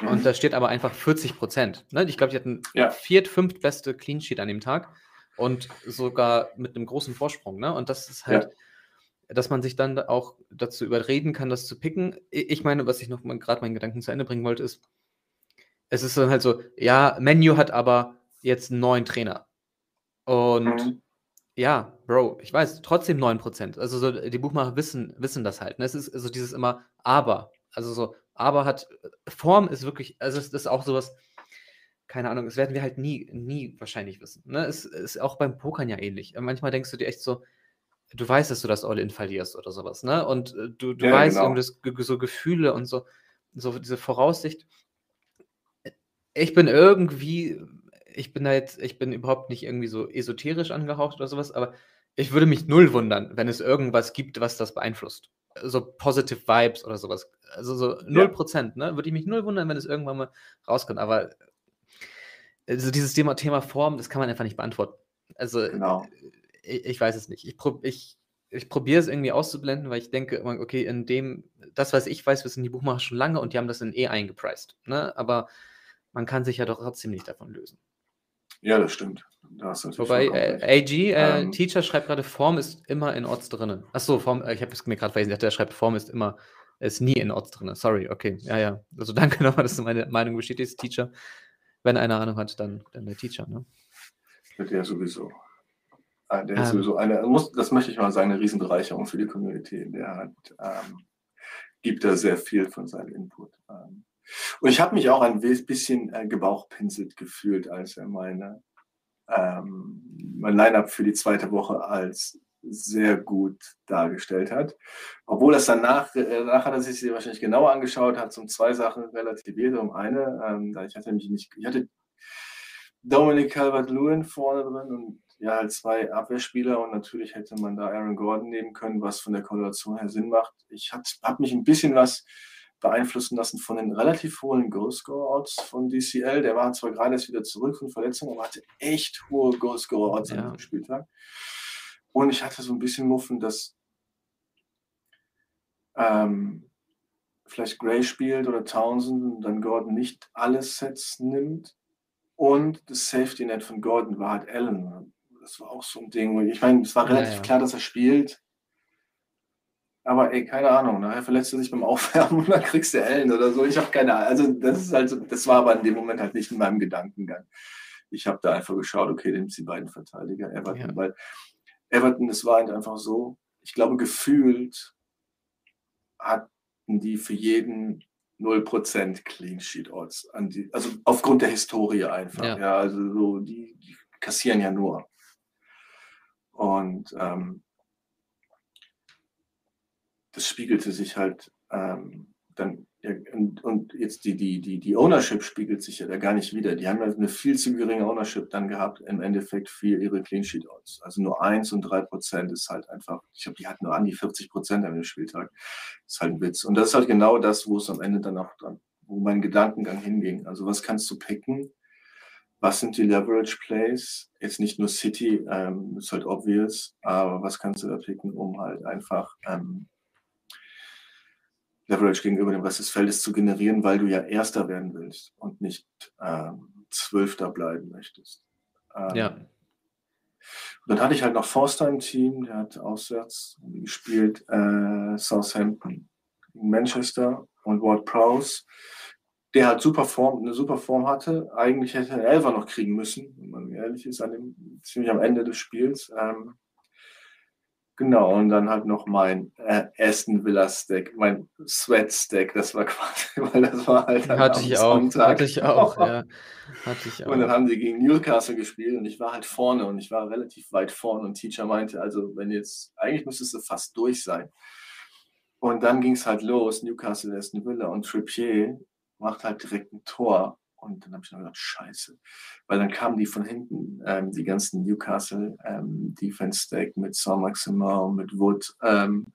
Mhm. Und da steht aber einfach 40 Prozent. Ne? Ich glaube, die hatten ja. viert, fünft beste Clean Sheet an dem Tag und sogar mit einem großen Vorsprung. Ne? Und das ist halt, ja dass man sich dann auch dazu überreden kann, das zu picken. Ich meine, was ich noch mal gerade meinen Gedanken zu Ende bringen wollte, ist, es ist dann halt so, ja, Menu hat aber jetzt einen neuen Trainer. Und mhm. ja, Bro, ich weiß, trotzdem 9%. Also so, die Buchmacher wissen, wissen das halt. Ne? Es ist so also dieses immer aber. Also so, aber hat, Form ist wirklich, also es ist auch sowas, keine Ahnung, das werden wir halt nie, nie wahrscheinlich wissen. Ne? Es ist auch beim Pokern ja ähnlich. Manchmal denkst du dir echt so, du weißt, dass du das All-In verlierst oder sowas, ne? Und äh, du, du ja, weißt genau. das, so Gefühle und so, so diese Voraussicht. Ich bin irgendwie, ich bin da jetzt, ich bin überhaupt nicht irgendwie so esoterisch angehaucht oder sowas, aber ich würde mich null wundern, wenn es irgendwas gibt, was das beeinflusst. So positive Vibes oder sowas. Also so null Prozent, ne? Würde ich mich null wundern, wenn es irgendwann mal rauskommt. Aber also dieses Thema, Thema Form, das kann man einfach nicht beantworten. Also genau ich, ich weiß es nicht. Ich, prob, ich, ich probiere es irgendwie auszublenden, weil ich denke, okay, in dem, das, was ich weiß, wissen die Buchmacher schon lange und die haben das in eh eingepreist. Ne? Aber man kann sich ja doch trotzdem nicht davon lösen. Ja, das stimmt. Da Wobei äh, AG, äh, ähm, Teacher schreibt gerade, Form ist immer in Odds drin. Achso, Form, äh, ich habe es mir gerade vergessen, der schreibt, Form ist immer, ist nie in Odds drin. Sorry, okay. Ja, ja. Also danke nochmal, dass du meine Meinung bestätigst, Teacher. Wenn einer Ahnung hat, dann, dann der Teacher, ne? Mit der sowieso. Ah, der ist ähm. sowieso eine, muss, das möchte ich mal sagen, eine Riesenbereicherung für die Community. Der hat, ähm, gibt da sehr viel von seinem Input. Ähm. Und ich habe mich auch ein bisschen äh, gebauchpinselt gefühlt, als er meine, ähm, mein Line-Up für die zweite Woche als sehr gut dargestellt hat. Obwohl das danach, äh, danach hat er sich sie wahrscheinlich genauer angeschaut, hat zum zwei Sachen relativiert. Um eine, ähm, ich hatte mich nicht, ich hatte Dominic Calvert-Lewin vorne drin und ja, halt zwei Abwehrspieler und natürlich hätte man da Aaron Gordon nehmen können, was von der Korrelation her Sinn macht. Ich habe mich ein bisschen was beeinflussen lassen von den relativ hohen Goalscore-Odds von DCL. Der war zwar gerade erst wieder zurück von Verletzungen, aber hatte echt hohe Goalscore-Odds ja. an diesem Spieltag. Und ich hatte so ein bisschen Muffen, dass ähm, vielleicht Gray spielt oder Townsend und dann Gordon nicht alle Sets nimmt. Und das Safety Net von Gordon war halt Allen das war auch so ein Ding. Ich meine, es war relativ ja, ja. klar, dass er spielt. Aber ey, keine Ahnung, nachher verletzt er sich beim Aufwärmen und dann kriegst du Ellen oder so. Ich habe keine Ahnung. Also das ist halt, das war aber in dem Moment halt nicht in meinem Gedankengang. Ich habe da einfach geschaut, okay, nimmst die beiden Verteidiger Everton, ja. weil Everton, es war halt einfach so, ich glaube, gefühlt hatten die für jeden 0% Clean Sheet Odds. also aufgrund der Historie einfach. Ja, ja also so, die, die kassieren ja nur. Und ähm, das spiegelte sich halt ähm, dann Ja, und, und jetzt die, die, die, die Ownership spiegelt sich ja da gar nicht wieder. Die haben ja eine viel zu geringe Ownership dann gehabt, im Endeffekt für ihre Clean Sheet Odds. Also nur 1 und 3 Prozent ist halt einfach, ich glaube, die hatten nur an die 40 Prozent an dem Spieltag. Ist halt ein Witz. Und das ist halt genau das, wo es am Ende dann auch dran, wo mein Gedankengang hinging. Also was kannst du picken? Was sind die Leverage Plays? Jetzt nicht nur City, ähm, ist halt obvious, aber was kannst du da picken, um halt einfach ähm, Leverage gegenüber dem Rest des Feldes zu generieren, weil du ja Erster werden willst und nicht ähm, Zwölfter bleiben möchtest. Ähm, Ja. Und dann hatte ich halt noch Forster im Team, der hat auswärts gespielt, äh, Southampton gegen Manchester und Ward Prowse, der halt super Form, eine super Form hatte. Eigentlich hätte er Elfer noch kriegen müssen, wenn man ehrlich ist, an dem, ziemlich am Ende des Spiels. Ähm, Genau, und dann halt noch mein äh, Aston Villa Stack, mein Sweat Stack, das war quasi, weil das war halt Hatte ich auch, hatte ich auch, ja. Hatte ich Und dann auch. haben die gegen Newcastle gespielt und ich war halt vorne und ich war relativ weit vorne und Teacher meinte, also wenn jetzt, eigentlich müsstest du fast durch sein. Und dann ging es halt los, Newcastle, Aston Villa und Trippier macht halt direkt ein Tor. Und dann habe ich noch gedacht, scheiße. Weil dann kamen die von hinten, ähm, die ganzen Newcastle ähm, Defense Stack mit Saint-Maximin, mit Wood, ähm,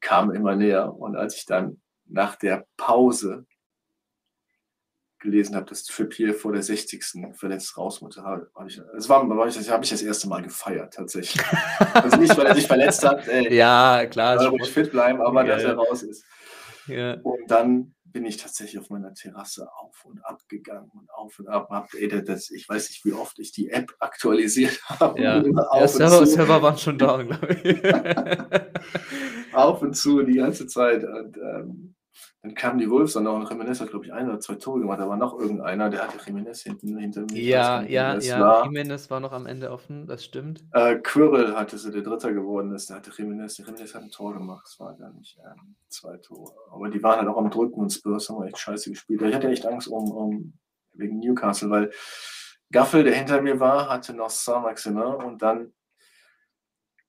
kamen immer näher. Und als ich dann nach der Pause gelesen habe, dass Trippier vor der 60. verletzt raus musste, habe hab ich, das war, war ich, das habe ich das erste Mal gefeiert, tatsächlich. Also nicht, weil er sich verletzt hat, ey, Ja, klar. soll ruhig fit bleiben, aber Ja, dass er raus ist. Ja. Und dann bin ich tatsächlich auf meiner Terrasse auf und ab gegangen und auf und ab. Das, ich weiß nicht, wie oft ich die App aktualisiert habe. Ja, ja Server, zu, Server waren schon da, glaube ich. auf und zu die ganze Zeit. Und ähm, dann kamen die Wolves und auch und Jimenez hat, glaube ich, ein oder zwei Tore gemacht. Da war noch irgendeiner, der hatte Jimenez hinten hinter mir. Ja, ja, ja. war. Jimenez war noch am Ende offen, das stimmt. Äh, Quirrell hatte sie, der Dritter geworden ist. Der hatte Jimenez. Der Jimenez hat ein Tor gemacht. Es war gar nicht ähm, zwei Tore. Aber die waren halt auch am Drücken und Spurs haben echt scheiße gespielt. Ich hatte echt Angst um, um wegen Newcastle, weil Gaffel, der hinter mir war, hatte noch Saint-Maximin und dann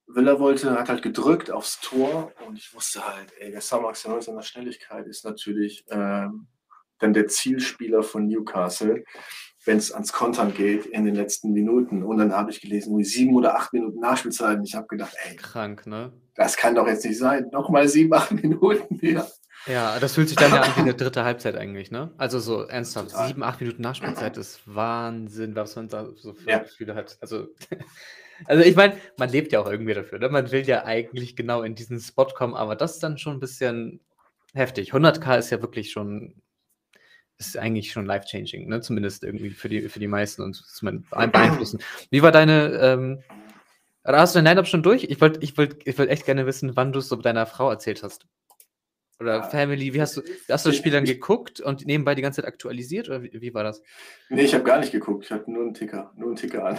Villa wollte, hat halt gedrückt aufs Tor und ich wusste halt, ey, der Saint-Maximin in seiner Schnelligkeit ist natürlich ähm, dann der Zielspieler von Newcastle, wenn es ans Kontern geht in den letzten Minuten. Und dann habe ich gelesen, wie sieben oder acht Minuten Nachspielzeit und ich habe gedacht, ey, Krank, ne? das kann doch jetzt nicht sein. Nochmal sieben, acht Minuten mehr. Ja, das fühlt sich dann ja an wie eine dritte Halbzeit eigentlich, ne? Also so ernsthaft, Total. sieben, acht Minuten Nachspielzeit ist Wahnsinn, was man da so für Ja. Hat. Also, also ich meine, man lebt ja auch irgendwie dafür, ne? Man will ja eigentlich genau in diesen Spot kommen, aber das ist dann schon ein bisschen heftig. 100k ist ja wirklich schon, ist eigentlich schon life-changing, ne? Zumindest irgendwie für die, für die meisten und beeinflussen. Wie war deine, ähm, oder hast du dein Line-Up schon durch? Ich wollte ich wollt, ich wollt echt gerne wissen, wann du es so deiner Frau erzählt hast. Oder Ja, Family, wie hast du, hast du das Spiel dann geguckt und nebenbei die ganze Zeit aktualisiert oder wie, wie war das? Nee, ich habe gar nicht geguckt. Ich hatte nur einen Ticker, nur einen Ticker an.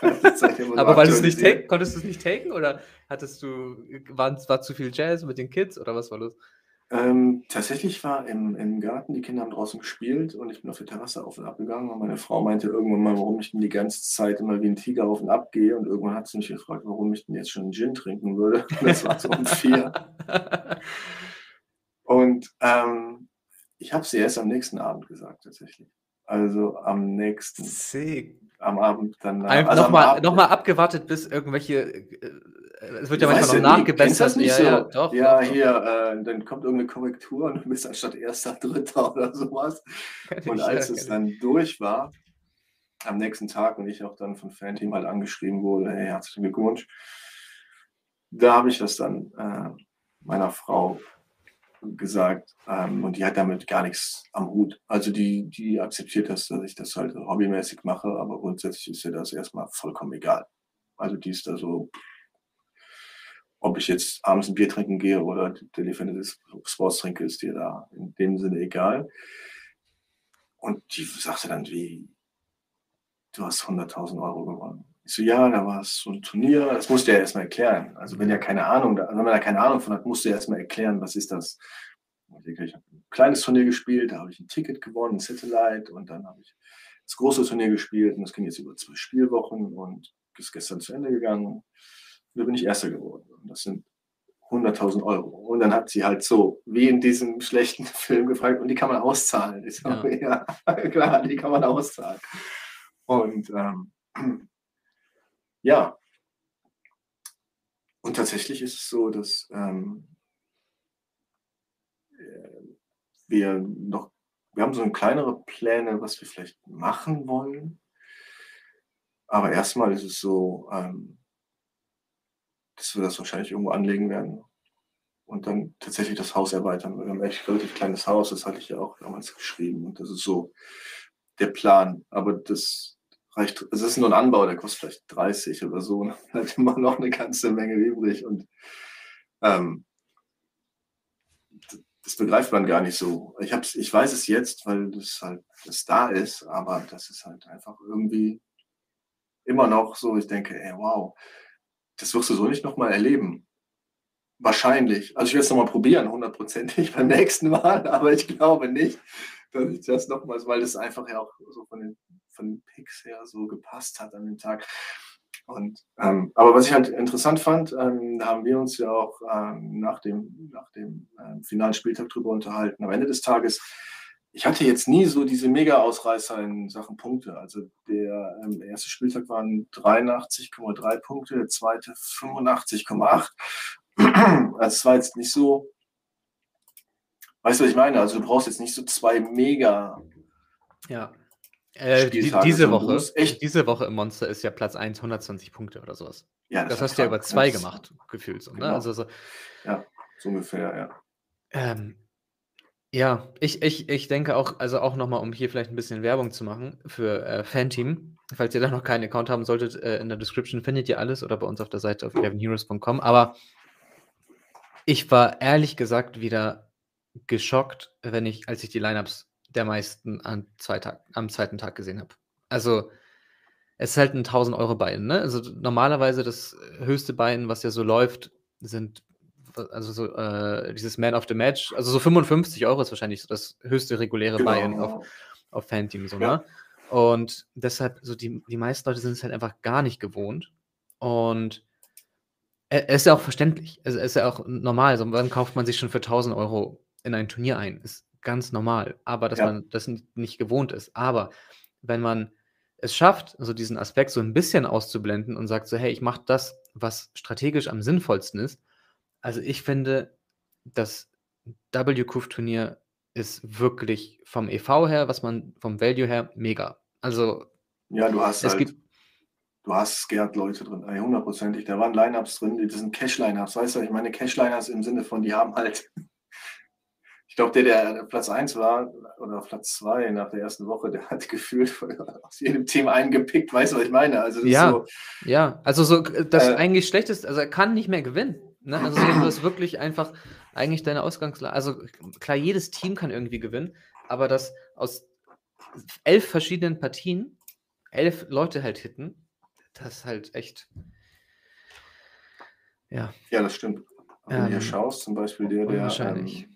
Aber weil du es nicht take, konntest du es nicht taken oder hattest du, war, war zu viel Jazz mit den Kids oder was war los? Ähm, tatsächlich war im, im Garten, die Kinder haben draußen gespielt und ich bin auf der Terrasse auf und ab gegangen und meine Frau meinte irgendwann mal, warum ich denn die ganze Zeit immer wie ein Tiger auf und ab gehe und irgendwann hat sie mich gefragt, warum ich denn jetzt schon einen Gin trinken würde. Das war so um vier. Und ähm, ich habe sie erst am nächsten Abend gesagt, tatsächlich. Also am nächsten, Sick. am Abend dann. Also nochmal noch mal abgewwartet, bis irgendwelche, äh, es wird ja Ich manchmal noch nachgebessert. das nicht ja, so? ja, doch. ja, doch, doch. hier, äh, dann kommt irgendeine Korrektur und du bist anstatt erster, dritter oder sowas. Kenn Und ich, als es dann durch war, am nächsten Tag und ich auch dann von Fanteam halt angeschrieben wurde, hey, herzlichen Glückwunsch, da habe ich das dann äh, meiner Frau gesagt ähm, und die hat damit gar nichts am Hut. Also die, die akzeptiert das, dass ich das halt hobbymäßig mache, aber grundsätzlich ist ihr das erstmal vollkommen egal. Also die ist da so, ob ich jetzt abends ein Bier trinken gehe oder der Definitive Sports trinke, ist dir da in dem Sinne egal. Und die sagte dann, wie, du hast 100.000 Euro gewonnen. Ich so, ja, da war es so ein Turnier, das musst du ja erstmal erklären. Also wenn ja keine Ahnung, da- wenn man da keine Ahnung von hat, musst du ja erstmal erklären, was ist das. Ich habe ein kleines Turnier gespielt, da habe ich ein Ticket gewonnen, ein Satellite und dann habe ich das große Turnier gespielt und das ging jetzt über zwei Spielwochen und ist gestern zu Ende gegangen. Und da bin ich Erster geworden. Und das sind 100.000 Euro. Und dann hat sie halt so, wie in diesem schlechten Film gefragt, und die kann man auszahlen. Ich ja. ja. klar, die kann man auszahlen. Und ähm, ja, und tatsächlich ist es so, dass ähm, äh, wir noch, wir haben so kleinere Pläne, was wir vielleicht machen wollen. Aber erstmal ist es so, ähm, dass wir das wahrscheinlich irgendwo anlegen werden und dann tatsächlich das Haus erweitern. Wir haben ein echt relativ kleines Haus, das hatte ich ja auch damals geschrieben. Und das ist so der Plan. Aber das reicht, es ist nur ein Anbau, der kostet vielleicht 30 oder so. Dann hat immer noch eine ganze Menge übrig. Und ähm, das begreift man gar nicht so. Ich, hab's, ich weiß es jetzt, weil das halt das da ist, aber das ist halt einfach irgendwie immer noch so, ich denke, ey, wow, das wirst du so nicht nochmal erleben. Wahrscheinlich. Also ich werde es nochmal probieren, hundertprozentig beim nächsten Mal, aber ich glaube nicht, dass ich das nochmals, weil das einfach ja auch so von den, von den Picks her so gepasst hat an den Tag. Und, ähm, aber was ich halt interessant fand, ähm, da haben wir uns ja auch ähm, nach dem, nach dem ähm, finalen Spieltag drüber unterhalten. Am Ende des Tages ich hatte jetzt nie so diese Mega-Ausreißer in Sachen Punkte. Also der ähm, erste Spieltag waren 83,3 Punkte, der zweite 85,8. Also es war jetzt nicht so, weißt du, was ich meine? Also du brauchst jetzt nicht so zwei Mega. Ja. Äh, die, diese Woche, echt diese Woche im Monster ist ja Platz 1, 120 Punkte oder sowas. Ja, das, das hast du ja über zwei gemacht, gefühlt. So, ne? genau. also so, ja, so ungefähr, ja. Ähm, ja, ich, ich, ich denke auch, also auch nochmal, um hier vielleicht ein bisschen Werbung zu machen für äh, Fanteam. Falls ihr da noch keinen Account haben solltet, äh, in der Description findet ihr alles oder bei uns auf der Seite auf 11heroes.com. Aber ich war ehrlich gesagt wieder geschockt, wenn ich, als ich die Lineups der meisten an zwei Tag, am zweiten Tag gesehen habe. Also es ist halt ein 1000 Euro Bein, ne? Also normalerweise das höchste Bein, was ja so läuft, sind also so äh, dieses Man of the Match, also so 55 Euro ist wahrscheinlich so das höchste reguläre genau. Buy-in auf, auf Fanteam, so, ja. ne? Und deshalb, so die, die meisten Leute sind es halt einfach gar nicht gewohnt. Und es ist ja auch verständlich. Es ist ja auch normal. So, wann kauft man sich schon für 1000 Euro in ein Turnier ein? Ist ganz normal. Aber dass ja. man das nicht gewohnt ist. Aber wenn man es schafft, so diesen Aspekt so ein bisschen auszublenden und sagt so, hey, ich mache das, was strategisch am sinnvollsten ist, also ich finde, das WQF-Turnier ist wirklich vom EV her, was man vom Value her, mega. Also ja, du hast es halt, gibt, du hast scared Leute drin, hundertprozentig. Da waren Lineups drin, das sind Cash-Lineups, weißt du, ich meine Cash-Lineups im Sinne von, die haben halt, ich glaube, der, der Platz 1 war oder Platz 2 nach der ersten Woche, der hat gefühlt aus jedem Team eingepickt, weißt du, was ich meine? Also ja, so, ja, also so das äh, eigentlich schlechteste, also er kann nicht mehr gewinnen. Ne? Also du hast wirklich einfach eigentlich deine Ausgangslage. Also klar, jedes Team kann irgendwie gewinnen, aber dass aus elf verschiedenen Partien elf Leute halt hitten, das ist halt echt. Ja. Ja, das stimmt. Wenn ähm, du hier schaust, zum Beispiel der, der wahrscheinlich. Ähm,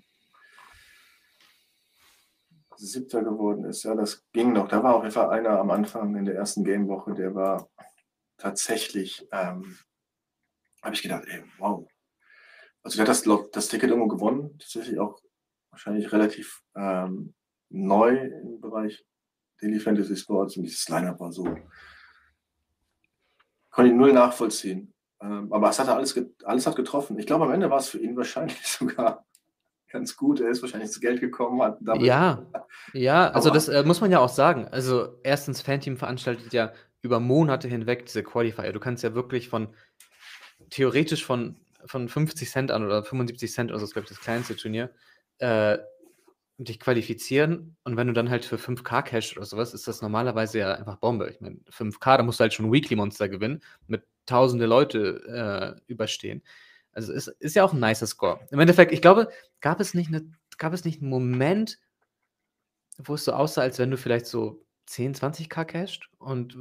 Siebter geworden ist, ja, das ging noch. Da war jeden Fall einer am Anfang in der ersten Gamewoche, der war tatsächlich, ähm, habe ich gedacht, ey, wow, also der hat das, das Ticket irgendwo gewonnen, tatsächlich auch wahrscheinlich relativ ähm, neu im Bereich Daily Fantasy Sports und dieses Lineup war so. Konnte ich null nachvollziehen. Ähm, aber es hat alles, alles hat getroffen. Ich glaube, am Ende war es für ihn wahrscheinlich sogar ganz gut. Er ist wahrscheinlich zu Geld gekommen. Hat ja, ja, also das äh, muss man ja auch sagen. Also erstens, Fanteam veranstaltet ja über Monate hinweg diese Qualifier. Du kannst ja wirklich von theoretisch von von 50 Cent an oder 75 Cent, also das glaube ich, das kleinste Turnier, äh, dich qualifizieren und wenn du dann halt für 5K Cash oder sowas, ist das normalerweise ja einfach Bombe. Ich meine, 5K, da musst du halt schon Weekly Monster gewinnen, mit tausende Leute äh, überstehen. Also es ist, ist ja auch ein nicer Score. Im Endeffekt, ich glaube, gab es nicht, eine, gab es nicht einen Moment, wo es so aussah, als wenn du vielleicht so 10, 20k casht und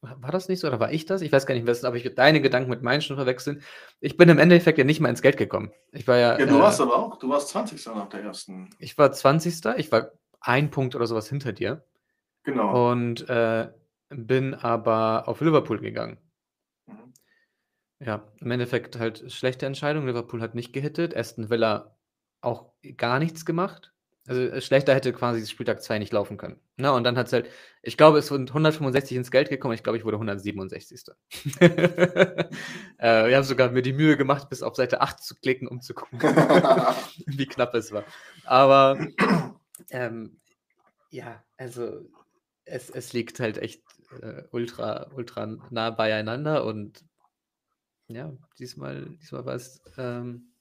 war das nicht so oder war ich das? Ich weiß gar nicht, was, aber ich deine Gedanken mit meinen schon verwechseln. Ich bin im Endeffekt ja nicht mal ins Geld gekommen. Ich war ja. Ja, du äh, warst aber auch, du warst 20. nach der ersten. Ich war 20. Ich war ein Punkt oder sowas hinter dir. Genau. Und äh, bin aber auf Liverpool gegangen. Ja, im Endeffekt halt schlechte Entscheidung. Liverpool hat nicht gehittet, Aston Villa auch gar nichts gemacht. Also, äh, schlechter hätte quasi Spieltag 2 nicht laufen können, ne? Und dann hat's halt ich glaube, es sind 165 ins Geld gekommen. Ich glaube, ich wurde 167. Äh, ich habe sogar mir die Mühe gemacht, bis auf Seite 8 zu klicken, um zu gucken, wie knapp es war. Aber, ähm, ja, also es es liegt halt echt, äh, ultra ultra nah beieinander und ja, diesmal diesmal war's, ähm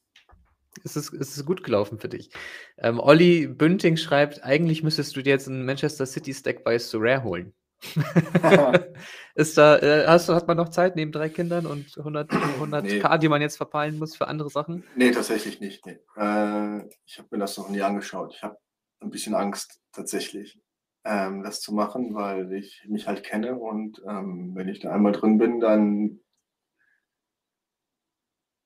es ist es ist gut gelaufen für dich. Ähm, Olli Bünding schreibt: „Eigentlich müsstest du dir jetzt 'n Manchester City Stack bei Sorare holen.“ Ist da äh, hast du hat man noch Zeit neben 3 Kindern und 100 100 Ne. K, die man jetzt verpeilen muss für andere Sachen? Ne, tatsächlich nicht, ne. Äh, ich habe mir das noch nie angeschaut. Ich habe 'n bisschen Angst tatsächlich, ähm, das zu machen, weil ich mich halt kenne und, ähm, wenn ich da einmal drin bin, dann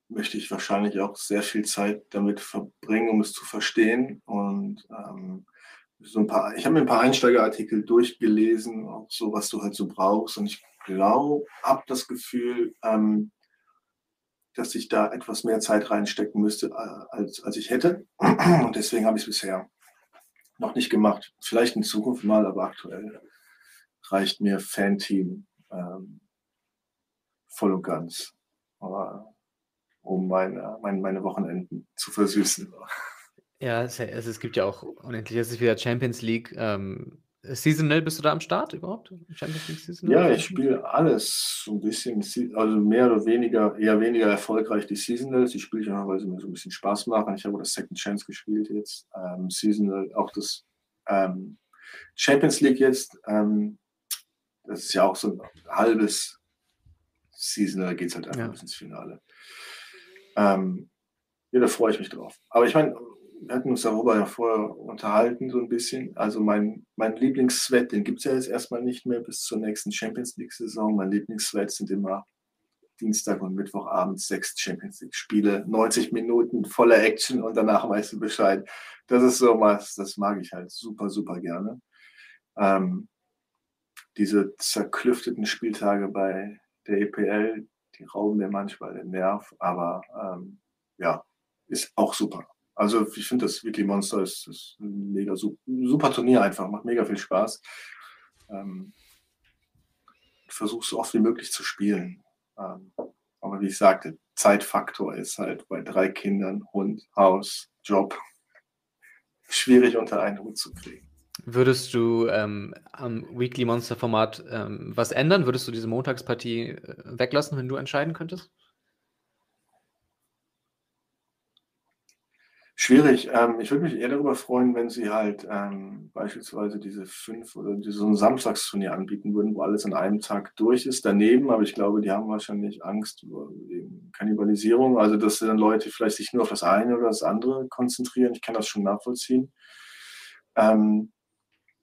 möchte ich wahrscheinlich auch sehr viel Zeit damit verbringen, um es zu verstehen und, ähm, so 'n paar ich habe mir 'n paar Einsteigerartikel durchgelesen, auch so, was du halt so brauchst und ich glaube habe das Gefühl, ähm dass ich da etwas mehr Zeit reinstecken müsste, a als als ich hätte. Und deswegen habe ich's bisher noch nicht gemacht. Vielleicht in Zukunft mal, aber aktuell reicht mir Fan-Team, ähm voll und ganz, äh, um meine mein meine Wochenenden zu versüßen. Ja, es ja es gibt ja auch unendlich es ist wieder Champions League, ähm, seasonal bist du da am Start überhaupt? Champions League seasonal? Ja, ich spiele alles so 'n bisschen also, mehr oder weniger eher weniger erfolgreich die Seasonals. Die spiele ich einfach, weil sie mir so 'n bisschen Spaß machen. Ich habe das Second Chance gespielt jetzt, ähm, Seasonal, auch das, ähm, Champions League jetzt, ähm, das ist ja auch so 'n halbes Seasonal, da geht's halt einfach Ja. bis ins Finale. Ähm, ja, da freue ich mich drauf. Aber ich meine, wir hatten uns darüber ja vorher unterhalten so 'n bisschen. Also, mein mein Lieblings-Sweat, den gibt's ja jetzt erst mal nicht mehr bis zur nächsten Champions League-Saison. Mein Lieblings-Sweat sind immer Dienstag und Mittwochabends 6 Champions League-Spiele, 90 Minuten voller Action und danach weißt du Bescheid. Das ist so was, das mag ich halt super, super gerne. Ähm, diese zerklüfteten Spieltage bei der EPL, die rauben mir manchmal den Nerv, aber, ähm, ja, ist auch super. Also, ich finde das Weekly Monster ist ist 'n mega su super Turnier einfach, macht mega viel Spaß. Ähm versuche so oft wie möglich zu spielen. Ähm, aber wie ich sagte, Zeitfaktor ist halt bei 3 Kindern, Hund, Haus, Job schwierig unter einen Hut zu kriegen. Würdest du, ähm, am Weekly Monster Format, ähm, was ändern? Würdest du diese Montagspartie, äh, weglassen, wenn du entscheiden könntest? Schwierig. Ähm, ich würde mich eher darüber freuen, wenn sie halt, ähm, beispielsweise diese 5 oder so 'n Samstagsturnier anbieten würden, wo alles an einem Tag durch ist. Daneben, aber ich glaube, die haben wahrscheinlich Angst wegen Kannibalisierung, also, dass dann Leute vielleicht sich nur auf das eine oder das andere konzentrieren. Ich kann das schon nachvollziehen. Ähm,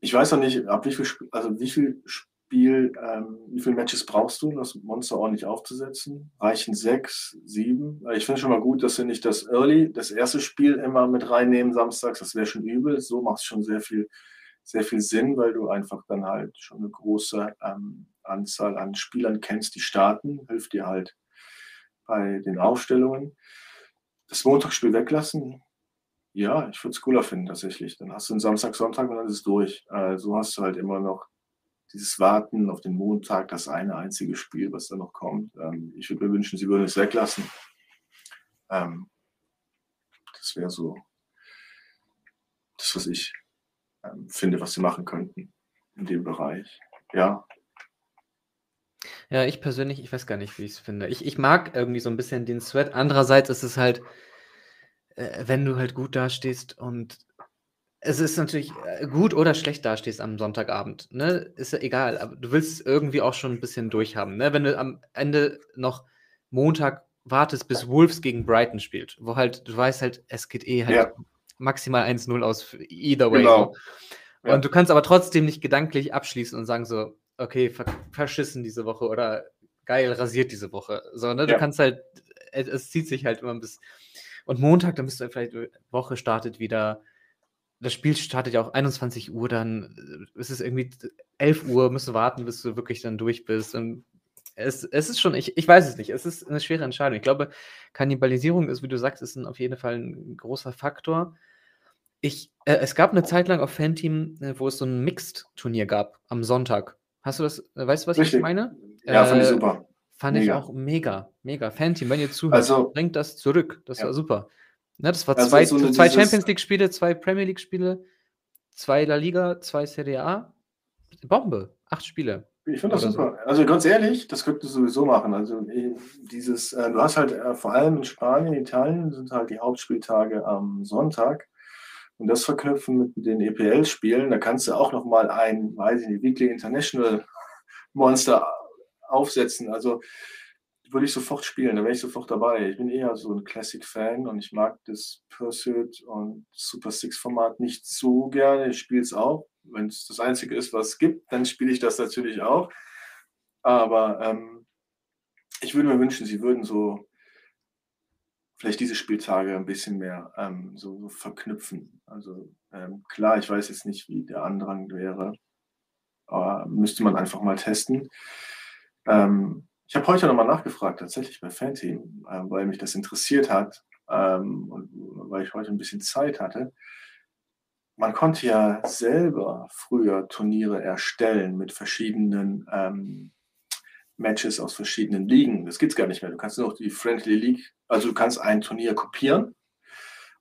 ich weiß noch nicht, ab wie viel also, wie viel Spiel ähm, wie viel Matches brauchst du, um das Monster ordentlich aufzusetzen? Reichen 6, 7? Weil ich finde schon mal gut, dass sie nicht das Early das 1. Spiel immer mit reinnehmen samstags, das wäre schon übel. So macht's schon sehr viel sehr viel Sinn, weil du einfach dann halt schon 'ne große, ähm, Anzahl an Spielern kennst, die starten. Hilft dir halt bei den Aufstellungen. Das Montagsspiel weglassen? Ja, ich würde es cooler finden tatsächlich. Dann hast du 'n Samstag, Sonntag und dann ist es durch. Äh, so hast du halt immer noch dieses Warten auf den Montag, das eine einzige Spiel, was da noch kommt. Ähm, ich würde mir wünschen, sie würden es weglassen. Ähm, das wäre so das, was ich, ähm, finde, was sie machen könnten in dem Bereich. Ja. Ja, ich persönlich ich weiß gar nicht, wie ich's finde. Ich ich mag irgendwie so 'n bisschen den Sweat. Andererseits ist es halt äh, wenn du halt gut dastehst und es ist natürlich, äh, gut oder schlecht dastehst am Sonntagabend, ne? Ist ja egal, aber du willst es irgendwie auch schon 'n bisschen durchhaben, ne? Wenn du am Ende noch Montag wartest, bis Wolves gegen Brighton spielt, wo halt du weißt halt, es geht eh halt Ja. maximal 1:0 aus either way Genau. so. Ja. Und du kannst aber trotzdem nicht gedanklich abschließen und sagen so: „Okay, ver verschissen diese Woche“ oder „geil, rasiert diese Woche“, so, ne? Du Ja. kannst halt e es zieht sich halt immer bis und Montag, dann bist du vielleicht äh, Woche startet wieder das Spiel startet ja auch 21:00 dann, äh, ist es irgendwie d 11:00, musst du warten, bis du wirklich dann durch bist und es, es ist schon, ich, ich weiß es nicht, es ist eine schwere Entscheidung. Ich glaube, Kannibalisierung ist, wie du sagst, ist ein, auf jeden Fall ein großer Faktor. Ich, äh, es gab eine Zeit lang auf Fanteam, äh, wo es so ein Mixed-Turnier gab am Sonntag. Hast du das, äh, weißt du, was Richtig. ich meine? Ja, fand ich Äh, super. Fand ich Mega. auch mega, mega. Fanteam, wenn ihr zuhört, Also- bringt das zurück. Das Ja. war super. Ne, das war Also zwei, so zwei Champions League-Spiele, zwei Premier League-Spiele, zwei La Liga, zwei Serie A. Bombe. Acht Spiele. Ich finde das Oder so. super. Also ganz ehrlich, das könntest du sowieso machen. Also eh, dieses, äh, du hast halt äh, vor allem in Spanien, Italien sind halt die Hauptspieltage am Sonntag. Und das verknüpfen mit den EPL-Spielen, da kannst du auch nochmal ein, weiß ich nicht, Weekly International Monster aufsetzen. Also würde ich sofort spielen, da wäre ich sofort dabei. Ich bin eher so ein Classic-Fan und ich mag das Pursuit und Super Six-Format nicht so gerne. Ich spiele es auch. Wenn es das Einzige ist, was es gibt, dann spiele ich das natürlich auch. Aber ähm, ich würde mir wünschen, sie würden so vielleicht diese Spieltage ein bisschen mehr ähm, so, so verknüpfen. Also ähm, klar, ich weiß jetzt nicht, wie der Andrang wäre, aber müsste man einfach mal testen. Ähm, ich habe heute nochmal nachgefragt, tatsächlich bei Fanteam, ähm, weil mich das interessiert hat ähm, und weil ich heute ein bisschen Zeit hatte. Man konnte ja selber früher Turniere erstellen mit verschiedenen ähm, Matches aus verschiedenen Ligen. Das gibt es gar nicht mehr. Du kannst nur noch die Friendly League, also du kannst ein Turnier kopieren,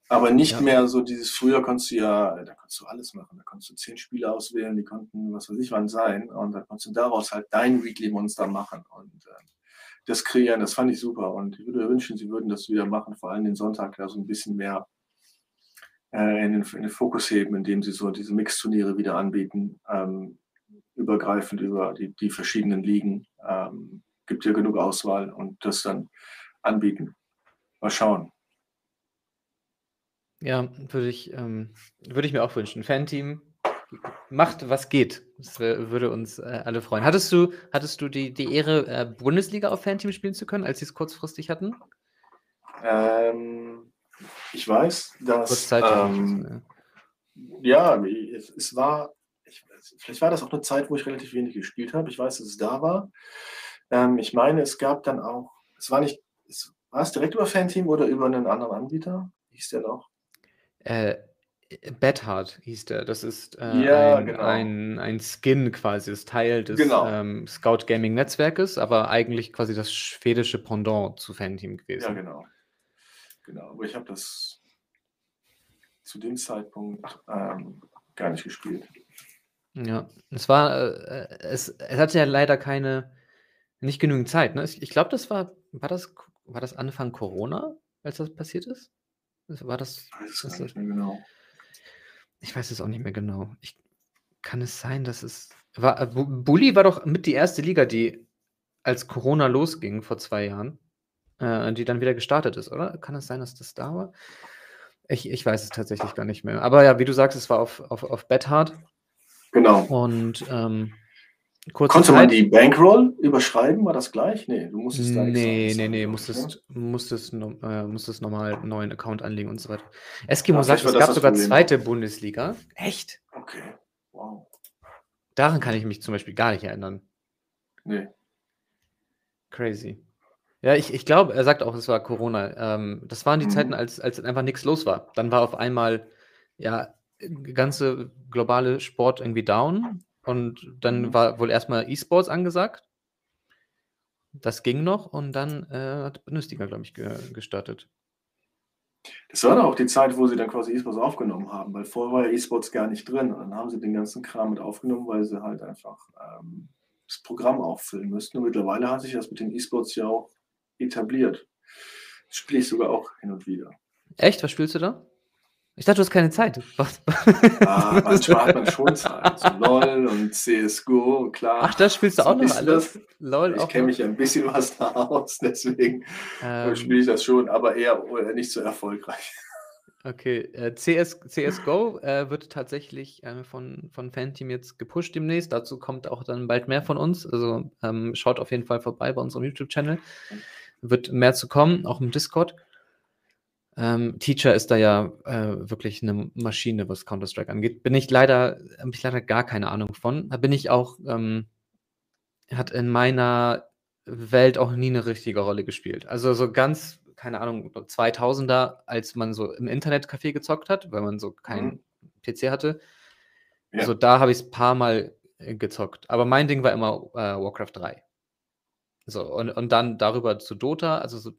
aber nicht Ja. mehr so dieses früher konntest du ja, da konntest du alles machen. Da konntest du zehn Spiele auswählen, die konnten was weiß ich wann sein und dann konntest du daraus halt dein Weekly Monster machen und äh, das kreieren, das fand ich super und ich würde mir wünschen, sie würden das wieder machen, vor allem den Sonntag da so ein bisschen mehr äh, in, den, in den Fokus heben, indem sie so diese Mixturniere wieder anbieten, ähm, übergreifend über die, die verschiedenen Ligen. Ähm, gibt ja genug Auswahl und das dann anbieten. Mal schauen. Ja, würde ich, ähm, würde ich mir auch wünschen. Fanteam macht, was geht. Das wär, würde uns äh, alle freuen. Hattest du, hattest du die, die Ehre, äh, Bundesliga auf Fanteam spielen zu können, als sie es kurzfristig hatten? Ähm, ich weiß, dass ähm, ja, es, es war, ich, vielleicht war das auch eine Zeit, wo ich relativ wenig gespielt habe. Ich weiß, dass es da war. Ähm, ich meine, es gab dann auch, es war nicht, es, war es direkt über Fanteam oder über einen anderen Anbieter? Wie hieß der noch? Äh, Bethard hieß der. Das ist äh, Ja, ein, genau. ein, ein Skin quasi, das Teil des Genau. ähm, Scout Gaming Netzwerkes, aber eigentlich quasi das schwedische Pendant zu Fanteam Ja, gewesen. genau. Genau, aber ich habe das zu dem Zeitpunkt ähm, gar nicht gespielt. Ja, es war, äh, es, es hatte ja leider keine, nicht genügend Zeit. Ne? Ich, ich glaube, das war, war das, war das Anfang Corona, als das passiert ist? Das- War das, Ich weiß es nicht mehr genau. ich weiß es auch nicht mehr genau. Ich, kann es sein, dass es, war, äh, Bu- Bulli war doch mit die erste Liga, die als Corona losging vor zwei Jahren, äh, die dann wieder gestartet ist, oder? Kann es sein, dass das da war? Ich, ich weiß es tatsächlich gar nicht mehr. Aber ja, wie du sagst, es war auf, auf, auf Bethard Genau. und ähm, kurze Konnte man Zeit- die Bankroll überschreiben? War das gleich? Nee, du musstest da Nee, nee, nee, musstest, ne? musstest, äh, musstest nochmal einen neuen Account anlegen und so weiter. Eskimo Ja, sagt, es gab sogar Problem. zweite Bundesliga. Echt? Okay. Wow. Daran kann ich mich zum Beispiel gar nicht erinnern. Nee. Crazy. Ja, ich, ich glaube, er sagt auch, es war Corona. Ähm, das waren die Mhm. Zeiten, als, als einfach nichts los war. Dann war auf einmal, ja, ganze globale Sport irgendwie down und dann Mhm. war wohl erstmal E-Sports angesagt. Das ging noch und dann äh, hat Bundesliga, glaube ich, ge gestartet. Das war doch auch die Zeit, wo sie dann quasi E-Sports aufgenommen haben, weil vorher war ja E-Sports gar nicht drin. Und dann haben sie den ganzen Kram mit aufgenommen, weil sie halt einfach ähm, das Programm auffüllen müssten. Und mittlerweile hat sich das mit den E-Sports ja auch etabliert. Das spiele ich sogar auch hin und wieder. Echt? Was spielst du da? Ich dachte, du hast keine Zeit. Was? Ah, manchmal hat man schon Zeit. So LOL und CSGO, klar. Ach, das spielst du So auch noch alles? Lol, Ich kenne mich ein bisschen was da aus, deswegen Ähm, spiele ich das schon, aber eher nicht so erfolgreich. Okay, äh, CS, CSGO äh, wird tatsächlich äh, von, von Fanteam jetzt gepusht demnächst. Dazu kommt auch dann bald mehr von uns. Also ähm, schaut auf jeden Fall vorbei bei unserem YouTube-Channel. Wird mehr zu kommen, auch im Discord. Ähm, Teacher ist da ja äh, wirklich eine Maschine, was Counter-Strike angeht. Bin ich leider, habe ich leider gar keine Ahnung von. Da bin ich auch, ähm, hat in meiner Welt auch nie eine richtige Rolle gespielt. Also so ganz, keine Ahnung, 2000er, als man so im Internetcafé gezockt hat, weil man so keinen mhm. PC hatte. Ja. So da habe ich es ein paar Mal äh, gezockt. Aber mein Ding war immer äh, Warcraft 3. So, und, und dann darüber zu Dota, also so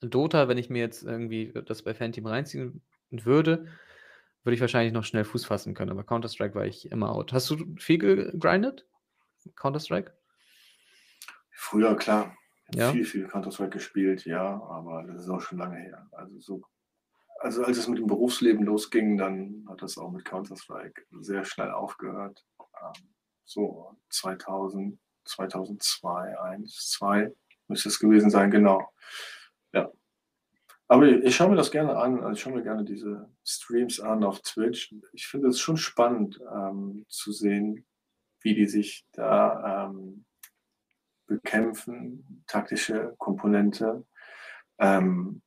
Dota, wenn ich mir jetzt irgendwie das bei Fanteam reinziehen würde, würde ich wahrscheinlich noch schnell Fuß fassen können. Aber Counter-Strike war ich immer out. Hast du viel gegrindet? Counter-Strike? Früher, klar. Ja? Viel, viel Counter-Strike gespielt, ja, aber das ist auch schon lange her. Also so also als es mit dem Berufsleben losging, dann hat das auch mit Counter-Strike sehr schnell aufgehört. Ähm, so 2000, 2002, 1, 2 müsste es gewesen sein, genau. Aber ich schaue mir das gerne an, also ich schaue mir gerne diese Streams an auf Twitch. Ich finde es schon spannend ähm, zu sehen, wie die sich da ähm, bekämpfen, taktische Komponente. Ähm,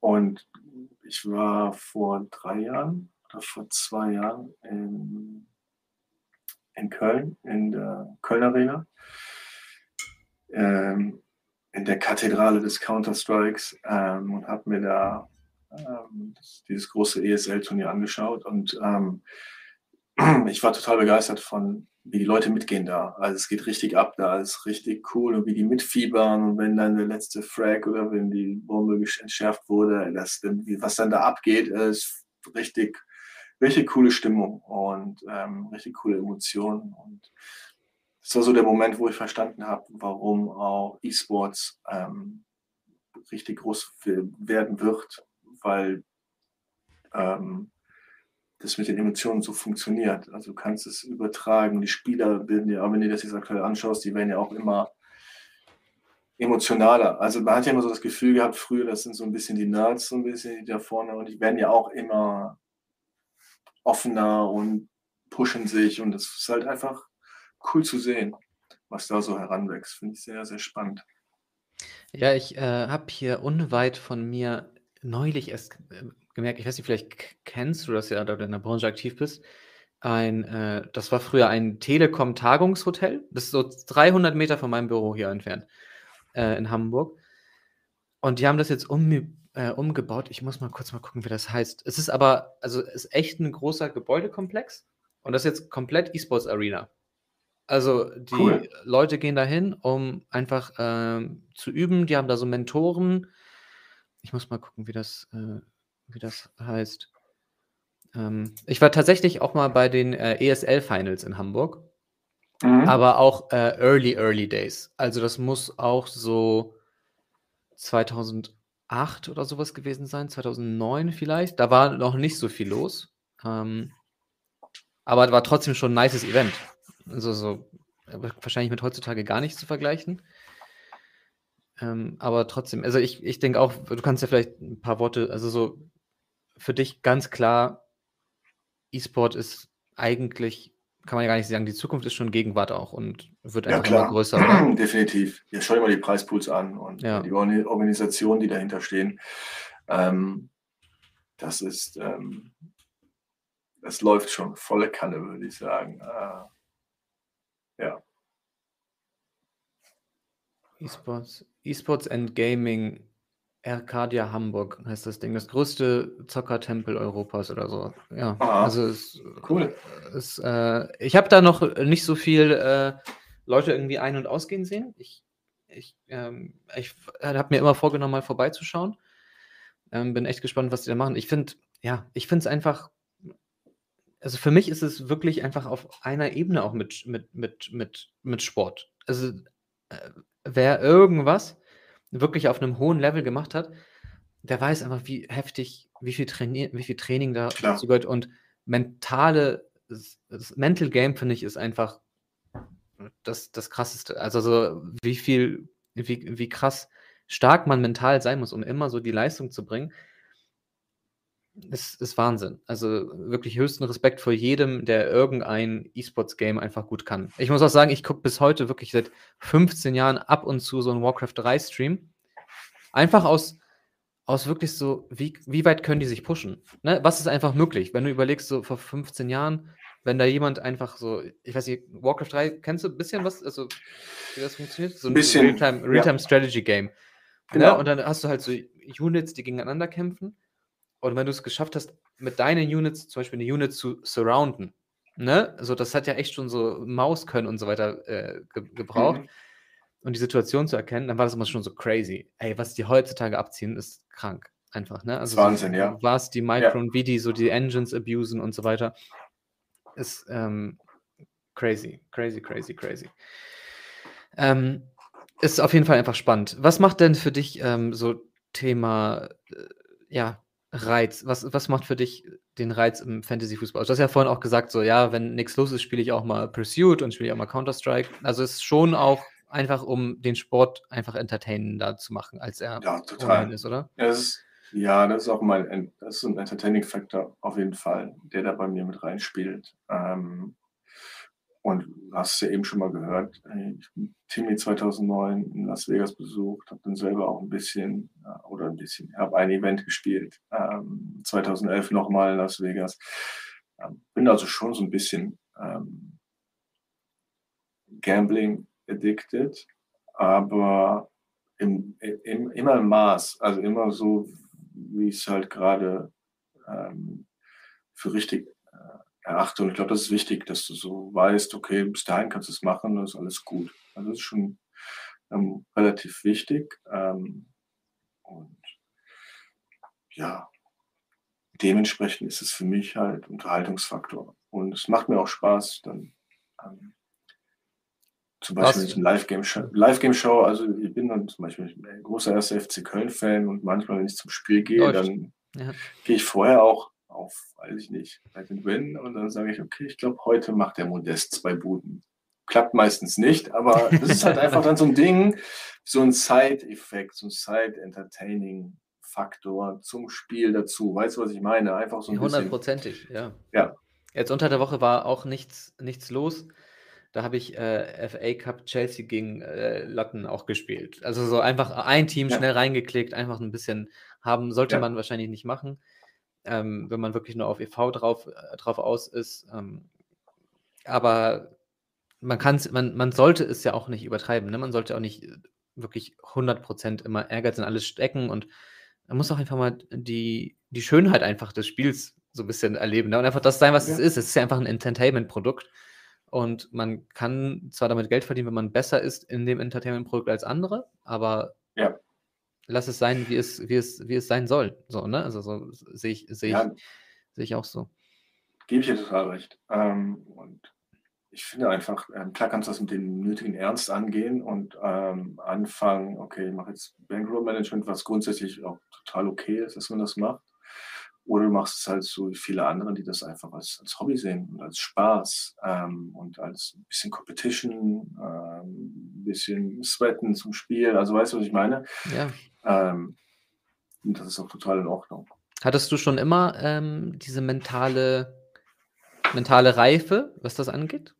und ich war vor drei Jahren oder vor zwei Jahren in, in Köln, in der Köln Arena, ähm, in der Kathedrale des Counter-Strikes ähm, und habe mir da ähm, dieses große ESL-Turnier angeschaut. Und ähm, ich war total begeistert von wie die Leute mitgehen da. Also es geht richtig ab da, es ist richtig cool und wie die mitfiebern und wenn dann der letzte Frag oder wenn die Bombe entschärft wurde, das, was dann da abgeht, ist richtig, richtig coole Stimmung und ähm, richtig coole Emotionen. Und das war so der Moment, wo ich verstanden habe, warum auch E-Sports ähm, richtig groß werden wird, weil ähm, das mit den Emotionen so funktioniert. Also du kannst es übertragen. Die Spieler bilden ja, wenn du das jetzt aktuell anschaust, die werden ja auch immer emotionaler. Also man hat ja immer so das Gefühl gehabt, früher, das sind so ein bisschen die Nerds, so ein bisschen die da vorne und die werden ja auch immer offener und pushen sich und es ist halt einfach cool zu sehen, was da so heranwächst. Finde ich sehr, sehr spannend. Ja, ich äh, habe hier unweit von mir neulich erst äh, gemerkt, ich weiß nicht, vielleicht kennst du das ja, da du in der Branche aktiv bist. Ein, äh, das war früher ein Telekom-Tagungshotel. Das ist so 300 Meter von meinem Büro hier entfernt, äh, in Hamburg. Und die haben das jetzt um, äh, umgebaut. Ich muss mal kurz mal gucken, wie das heißt. Es ist aber, also es ist echt ein großer Gebäudekomplex. Und das ist jetzt komplett E-Sports Arena. Also die cool. Leute gehen dahin, um einfach ähm, zu üben. Die haben da so Mentoren. Ich muss mal gucken, wie das, äh, wie das heißt. Ähm, ich war tatsächlich auch mal bei den äh, ESL-Finals in Hamburg, mhm. aber auch äh, Early, Early Days. Also das muss auch so 2008 oder sowas gewesen sein, 2009 vielleicht. Da war noch nicht so viel los. Ähm, aber war trotzdem schon ein nices Event. Also so wahrscheinlich mit heutzutage gar nicht zu vergleichen. Ähm, aber trotzdem, also ich, ich denke auch, du kannst ja vielleicht ein paar Worte, also so für dich ganz klar, E-Sport ist eigentlich, kann man ja gar nicht sagen, die Zukunft ist schon Gegenwart auch und wird einfach ja, immer größer. Oder? Definitiv. Ja, schau dir mal die Preispools an und ja. die Organisationen, die dahinter stehen. Ähm, das ist, ähm, das läuft schon volle Kanne, würde ich sagen. Äh, ja. E-Sports, E-Sports and Gaming Arcadia Hamburg heißt das Ding. Das größte Zockertempel Europas oder so. Ja, Aha. also es, cool. Es, äh, ich habe da noch nicht so viel äh, Leute irgendwie ein- und ausgehen sehen. Ich, ich, ähm, ich habe mir immer vorgenommen, mal vorbeizuschauen. Ähm, bin echt gespannt, was die da machen. Ich finde, ja, ich finde es einfach, also für mich ist es wirklich einfach auf einer Ebene auch mit, mit, mit, mit, mit Sport. Also äh, wer irgendwas wirklich auf einem hohen Level gemacht hat, der weiß einfach, wie heftig, wie viel, Trainier wie viel Training da dazu gehört. Und mentale, das Mental Game, finde ich, ist einfach das, das krasseste. Also so, wie viel, wie, wie krass stark man mental sein muss, um immer so die Leistung zu bringen, ist, ist Wahnsinn. Also wirklich höchsten Respekt vor jedem, der irgendein E-Sports-Game einfach gut kann. Ich muss auch sagen, ich gucke bis heute wirklich seit 15 Jahren ab und zu so einen Warcraft 3-Stream. Einfach aus, aus wirklich so, wie, wie weit können die sich pushen? Ne? Was ist einfach möglich? Wenn du überlegst, so vor 15 Jahren, wenn da jemand einfach so, ich weiß nicht, Warcraft 3, kennst du ein bisschen was, also wie das funktioniert? So ein bisschen. Realtime, Realtime Strategy Game. Ne? Genau. Ne? Und dann hast du halt so Units, die gegeneinander kämpfen. Und wenn du es geschafft hast, mit deinen Units zum Beispiel eine Unit zu surrounden, ne? Also das hat ja echt schon so Mauskönnen und so weiter äh, ge gebraucht. Mhm. Und die Situation zu erkennen, dann war das immer schon so crazy. Ey, was die heutzutage abziehen, ist krank. Einfach, ne? Also Wahnsinn, so, ja. Was die Micron, ja. wie die so die Engines abusen und so weiter, ist ähm, crazy, crazy, crazy, crazy. Ähm, ist auf jeden Fall einfach spannend. Was macht denn für dich ähm, so Thema, äh, ja, Reiz? Was, was macht für dich den Reiz im Fantasy-Fußball? Du hast ja vorhin auch gesagt, so, ja, wenn nichts los ist, spiele ich auch mal Pursuit und spiele ich auch mal Counter-Strike. Also es ist schon auch einfach, um den Sport einfach entertainender zu machen, als er ja, total. ist, oder? Ja, das ist, ja, das ist auch mein, das ist ein Entertaining-Faktor auf jeden Fall, der da bei mir mit reinspielt. Ähm, und hast ja eben schon mal gehört, ich bin Timmy 2009 in Las Vegas besucht, habe dann selber auch ein bisschen oder ein bisschen, habe ein Event gespielt, ähm, 2011 nochmal in Las Vegas. Ähm, bin also schon so ein bisschen ähm, Gambling addicted, aber im, im, immer im Maß, also immer so, wie es halt gerade ähm, für richtig erachte. Und ich glaube, das ist wichtig, dass du so weißt, okay, bis dahin kannst du es machen, das ist alles gut. Also das ist schon ähm, relativ wichtig. Ähm, und ja, dementsprechend ist es für mich halt Unterhaltungsfaktor. Und es macht mir auch Spaß, dann ähm, zum Beispiel in Live-Game-Show, Live also ich bin dann zum Beispiel ein großer 1. FC Köln-Fan und manchmal, wenn ich zum Spiel gehe, Läuft. dann ja. gehe ich vorher auch auf, weiß ich nicht, bei den Win und dann sage ich, okay, ich glaube, heute macht der Modest zwei Buden. Klappt meistens nicht, aber das ist halt einfach dann so ein Ding, so ein Side-Effekt, so ein Side-Entertaining-Faktor zum Spiel dazu. Weißt du, was ich meine? Einfach so ein Hundertprozentig, ja. Ja. Jetzt unter der Woche war auch nichts, nichts los. Da habe ich äh, FA Cup Chelsea gegen äh, Lotten auch gespielt. Also so einfach ein Team ja. schnell reingeklickt, einfach ein bisschen haben, sollte ja. man wahrscheinlich nicht machen ähm, wenn man wirklich nur auf EV drauf, äh, drauf aus ist. Ähm, aber man kann man, man sollte es ja auch nicht übertreiben. Ne? Man sollte auch nicht äh, wirklich 100% immer Ehrgeiz in alles stecken und man muss auch einfach mal die, die Schönheit einfach des Spiels so ein bisschen erleben ne? und einfach das sein, was ja. es ist. Es ist ja einfach ein Entertainment-Produkt und man kann zwar damit Geld verdienen, wenn man besser ist in dem Entertainment-Produkt als andere, aber ja lass es sein, wie es, wie es, wie es sein soll. So, ne? Also so sehe ich, sehe ja, ich, sehe ich auch so. Gebe ich dir total recht. Ähm, und ich finde einfach, ähm, klar kannst du das mit dem nötigen Ernst angehen und ähm, anfangen, okay, ich mache jetzt Bankroll Management, was grundsätzlich auch total okay ist, dass man das macht. Oder du machst es halt so wie viele andere, die das einfach als, als Hobby sehen und als Spaß ähm, und als ein bisschen Competition, ähm, ein bisschen Sweaten zum Spiel. Also weißt du, was ich meine? Ja. Ähm, und das ist auch total in Ordnung. Hattest du schon immer ähm, diese mentale, mentale Reife, was das angeht?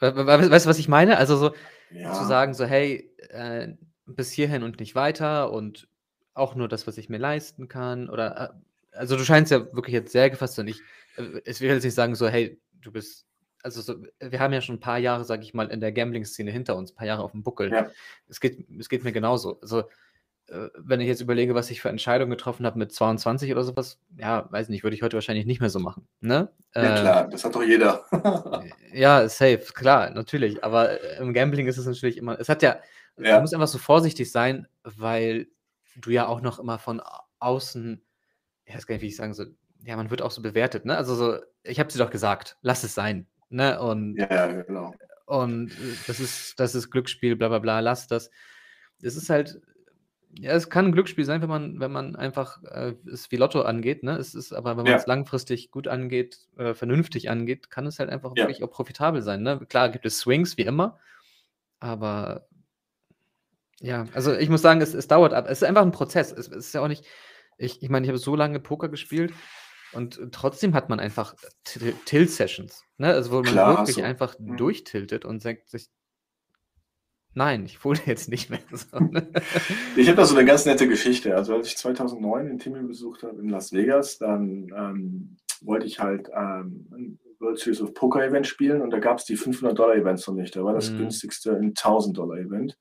Weißt du, was ich meine? Also so ja. zu sagen, so, hey, äh, bis hierhin und nicht weiter und auch nur das, was ich mir leisten kann. Oder äh, also du scheinst ja wirklich jetzt sehr gefasst und ich, äh, ich will jetzt nicht sagen so, hey, du bist, also so, wir haben ja schon ein paar Jahre, sag ich mal, in der Gambling-Szene hinter uns, ein paar Jahre auf dem Buckel. Ja. Es, geht, es geht mir genauso. Also äh, wenn ich jetzt überlege, was ich für Entscheidungen getroffen habe mit 22 oder sowas, ja, weiß nicht, würde ich heute wahrscheinlich nicht mehr so machen. Ne? Ja, äh, klar, das hat doch jeder. ja, safe, klar, natürlich. Aber im Gambling ist es natürlich immer, es hat ja, ja. du musst einfach so vorsichtig sein, weil du ja auch noch immer von außen ich weiß gar nicht, wie ich sagen soll, ja, man wird auch so bewertet, ne? Also so, ich habe sie doch gesagt, lass es sein, ne? Und, ja, genau. Und das ist, das ist Glücksspiel, bla bla bla, lass das. Es ist halt, ja, es kann ein Glücksspiel sein, wenn man, wenn man einfach äh, es wie Lotto angeht, ne? Es ist aber, wenn man ja. es langfristig gut angeht, äh, vernünftig angeht, kann es halt einfach ja. wirklich auch profitabel sein, ne? Klar gibt es Swings, wie immer, aber ja, also ich muss sagen, es, es dauert ab. Es ist einfach ein Prozess. Es, es ist ja auch nicht, ich, ich meine, ich habe so lange Poker gespielt und trotzdem hat man einfach Tilt-Sessions. Ne? Also, wo man Klar, wirklich so. einfach mhm. durchtiltet und sagt sich, nein, ich hole jetzt nicht mehr. So? Ich habe da so eine ganz nette Geschichte. Also, als ich 2009 den Timmy besucht habe in Las Vegas, dann ähm, wollte ich halt ähm, World Series of Poker Event spielen und da gab es die 500 Dollar Events noch nicht. Da war das mhm. günstigste ein 1000 Dollar Event.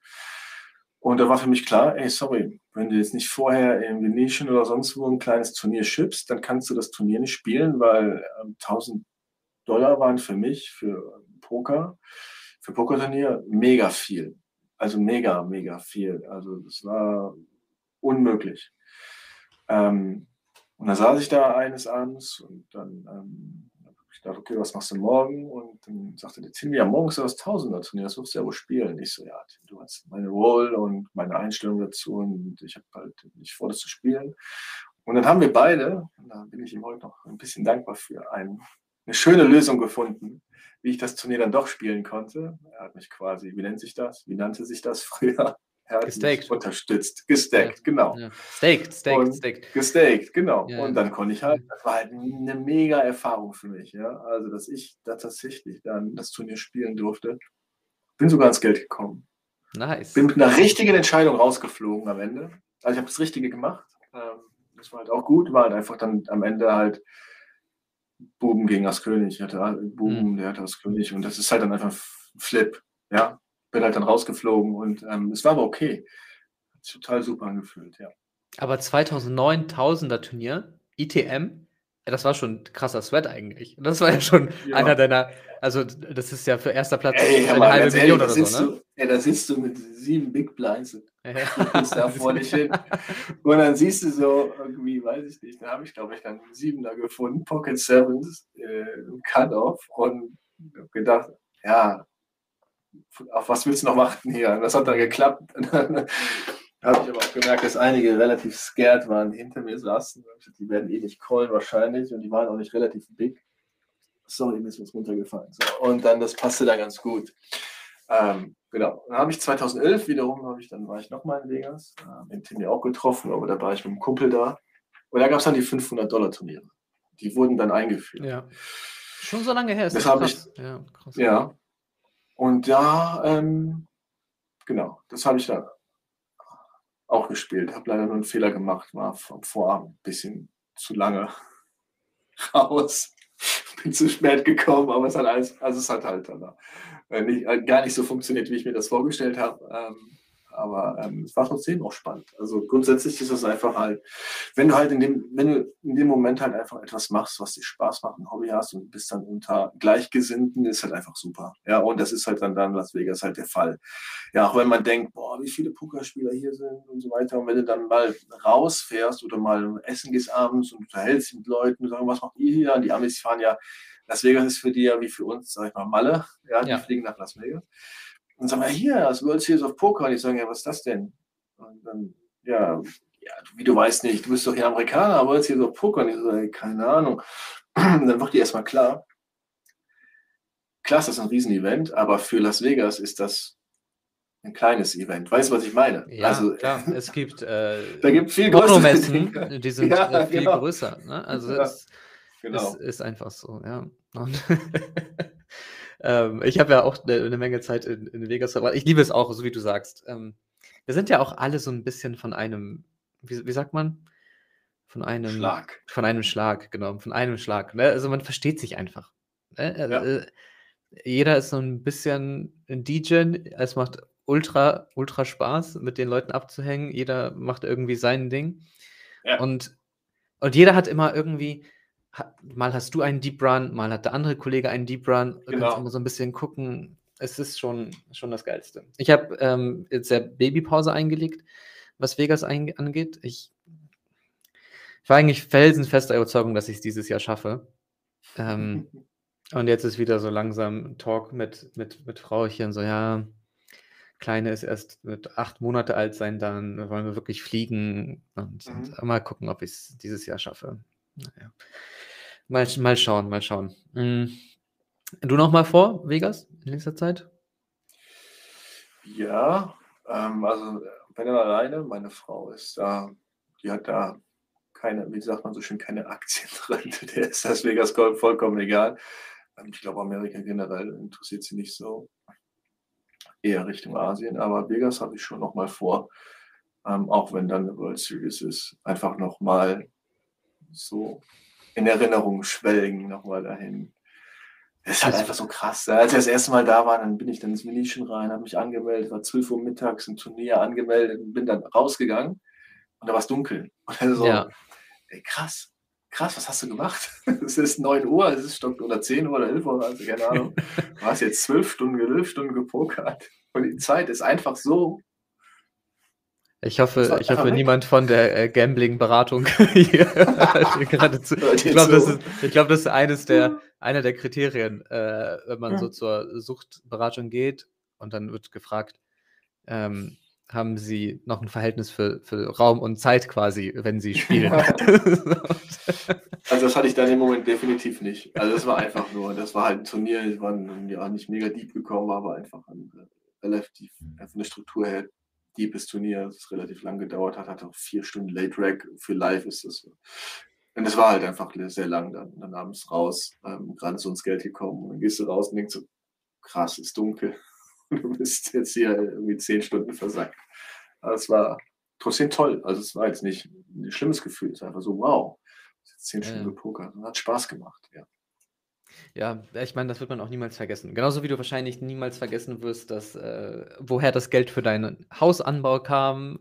Und da war für mich klar, ey, sorry, wenn du jetzt nicht vorher in Venetian oder sonst wo ein kleines Turnier schippst, dann kannst du das Turnier nicht spielen, weil ähm, 1000 Dollar waren für mich, für Poker, für Pokerturnier mega viel. Also mega, mega viel. Also das war unmöglich. Ähm, und dann saß ich da eines Abends und dann ähm, ich dachte, okay, was machst du morgen? Und dann sagte der Tim, ja, morgen ist das Tausender-Turnier, das wirst du ja wohl spielen. Ich so, ja, Tim, du hast meine Roll und meine Einstellung dazu und ich habe halt nicht vor, das zu spielen. Und dann haben wir beide, und da bin ich ihm heute noch ein bisschen dankbar für, ein, eine schöne Lösung gefunden, wie ich das Turnier dann doch spielen konnte. Er hat mich quasi, wie nennt sich das? Wie nannte sich das früher? Er gestaked. unterstützt. Gestaked, ja. genau. Ja. Staked, staked, staked. Gestaked, genau. Ja. Und dann konnte ich halt, das war halt eine mega Erfahrung für mich, ja. Also, dass ich da tatsächlich dann das Turnier spielen durfte. Bin sogar ins Geld gekommen. Nice. Bin mit einer richtigen Entscheidung rausgeflogen am Ende. Also, ich habe das Richtige gemacht. Ähm, das war halt auch gut. War halt einfach dann am Ende halt Buben gegen das König. Hatte Buben, mhm. der hatte das König. Und das ist halt dann einfach Flip, ja bin halt dann rausgeflogen und ähm, es war aber okay. Hat sich total super angefühlt, ja. Aber 2009 Tausender Turnier, ITM, das war schon ein krasser Sweat eigentlich. Das war ja schon ja. einer deiner, also das ist ja für erster Platz ey, eine mal, halbe Million ehrlich, oder so, ne? Du, ey, da sitzt du mit sieben Big Blinds und ja. da vor dich hin. Und dann siehst du so irgendwie, weiß ich nicht, da habe ich glaube ich dann einen Siebener gefunden, Pocket Sevens, äh, Cut-Off und habe gedacht, ja, auf was willst du noch warten hier? Und das hat dann geklappt. Habe ich aber auch gemerkt, dass einige relativ scared waren, hinter mir saßen. Die werden eh nicht callen wahrscheinlich und die waren auch nicht relativ big. Sorry, mir ist was runtergefallen. So, und dann, das passte da ganz gut. Ähm, genau. Dann habe ich 2011 wiederum, habe ich, dann war ich nochmal in Vegas, äh, den Timmy auch getroffen, aber da war ich mit einem Kumpel da. Und da gab es dann die 500-Dollar-Turniere. Die wurden dann eingeführt. Ja. Schon so lange her ist das. das ich, ja, krass. ja, und da, ähm, genau, das habe ich dann auch gespielt. Habe leider nur einen Fehler gemacht, war vom Vorabend ein bisschen zu lange raus. Bin zu spät gekommen, aber es hat alles, also es hat halt dann äh, nicht, äh, gar nicht so funktioniert, wie ich mir das vorgestellt habe. Ähm, aber ähm, es war trotzdem auch spannend. Also grundsätzlich ist es einfach halt, wenn du halt in dem, wenn du in dem Moment halt einfach etwas machst, was dir Spaß macht, ein Hobby hast und bist dann unter Gleichgesinnten, ist halt einfach super. Ja, und das ist halt dann dann Las Vegas halt der Fall. Ja, auch wenn man denkt, boah, wie viele Pokerspieler hier sind und so weiter. Und wenn du dann mal rausfährst oder mal essen gehst abends und unterhältst dich mit Leuten und sagst, was macht ihr hier? Und die Amis fahren ja, Las Vegas ist für die ja wie für uns, sag ich mal, Malle. Ja, die ja. fliegen nach Las Vegas. Und sagen wir, hier, das World Series of Poker. Und ich sage, ja, was ist das denn? Und dann, ja, ja, wie du weißt nicht, du bist doch hier Amerikaner, World Series of Poker. Und ich sage, keine Ahnung. Und dann wird dir erstmal klar, klar ist das ein Riesenevent, aber für Las Vegas ist das ein kleines Event. Weißt du, was ich meine? Ja, also, klar. Es gibt, äh, da gibt viel größere die sind ja, äh, viel genau. größer. Ne? Also ja, es, genau. es, ist einfach so, ja. Ähm, ich habe ja auch eine, eine Menge Zeit in, in, Vegas verbracht. Ich liebe es auch, so wie du sagst. Ähm, wir sind ja auch alle so ein bisschen von einem, wie, wie sagt man? Von einem Schlag. Von einem Schlag, genau. Von einem Schlag. Ne? Also man versteht sich einfach. Ne? Also, ja. äh, jeder ist so ein bisschen ein DJ. Es macht ultra, ultra Spaß, mit den Leuten abzuhängen. Jeder macht irgendwie sein Ding. Ja. Und, und jeder hat immer irgendwie mal hast du einen Deep Run, mal hat der andere Kollege einen Deep Run. Du genau. kannst immer so ein bisschen gucken. Es ist schon, schon das Geilste. Ich habe ähm, jetzt ja Babypause eingelegt, was Vegas ein, angeht. Ich, ich war eigentlich felsenfester Überzeugung, dass ich es dieses Jahr schaffe. Ähm, und jetzt ist wieder so langsam Talk mit, mit, mit Frauchen, so ja, Kleine ist erst mit acht Monate alt sein, dann wollen wir wirklich fliegen und, mhm. und mal gucken, ob ich es dieses Jahr schaffe. Naja. Mal, mal schauen, mal schauen. Mhm. Du noch mal vor, Vegas, in nächster Zeit? Ja, ähm, also wenn er alleine, meine Frau ist da, die hat da keine, wie sagt man so schön, keine Aktien drin. Der ist das Vegas Golf vollkommen egal. Ähm, ich glaube, Amerika generell interessiert sie nicht so. Eher Richtung Asien, aber Vegas habe ich schon noch mal vor. Ähm, auch wenn dann eine World Series ist, einfach noch mal so in Erinnerung schwelgen, nochmal dahin. Das ist halt einfach so krass. Als ich das erste Mal da war, dann bin ich dann ins Venetian rein, habe mich angemeldet, war 12 Uhr mittags im Turnier angemeldet und bin dann rausgegangen und da war es dunkel. Und dann so, Ja. ey, krass, krass, was hast du gemacht? Es ist 9 Uhr, es ist Stock oder 10 Uhr oder 11 Uhr, also keine Ahnung. Du hast jetzt 12 Stunden, 11 Stunden gepokert. Und die Zeit ist einfach so. Ich hoffe, ich hoffe, weg. niemand von der äh, Gambling-Beratung hier gerade zu. Ich glaube, das, ist- ich glaub, das ist eines der, einer der Kriterien, äh, wenn man so zur Suchtberatung geht und dann wird gefragt, ähm, haben Sie noch ein Verhältnis für, für Raum und Zeit quasi, wenn Sie spielen? Also das hatte ich dann im Moment definitiv nicht. Also das war einfach nur, das war halt ein Turnier, ich war ja nicht mega deep gekommen, aber einfach ein äh, relativ, von der Struktur her deepes Turnier, das relativ lang gedauert hat, hatte auch vier Stunden Late Rack, für live ist das. Und es war halt einfach sehr lang dann, dann abends raus, ähm, gerade so ins Geld gekommen und dann gehst du raus und denkst so, krass, ist dunkel. Und du bist jetzt hier irgendwie zehn Stunden versackt. Aber es war trotzdem toll. Also es war jetzt nicht ein schlimmes Gefühl, es war einfach so, wow, zehn Ja, Stunden gepokert und hat Spaß gemacht. Ja. Ja, ich meine, das wird man auch niemals vergessen. Genauso wie du wahrscheinlich niemals vergessen wirst, dass, äh, woher das Geld für deinen Hausanbau kam.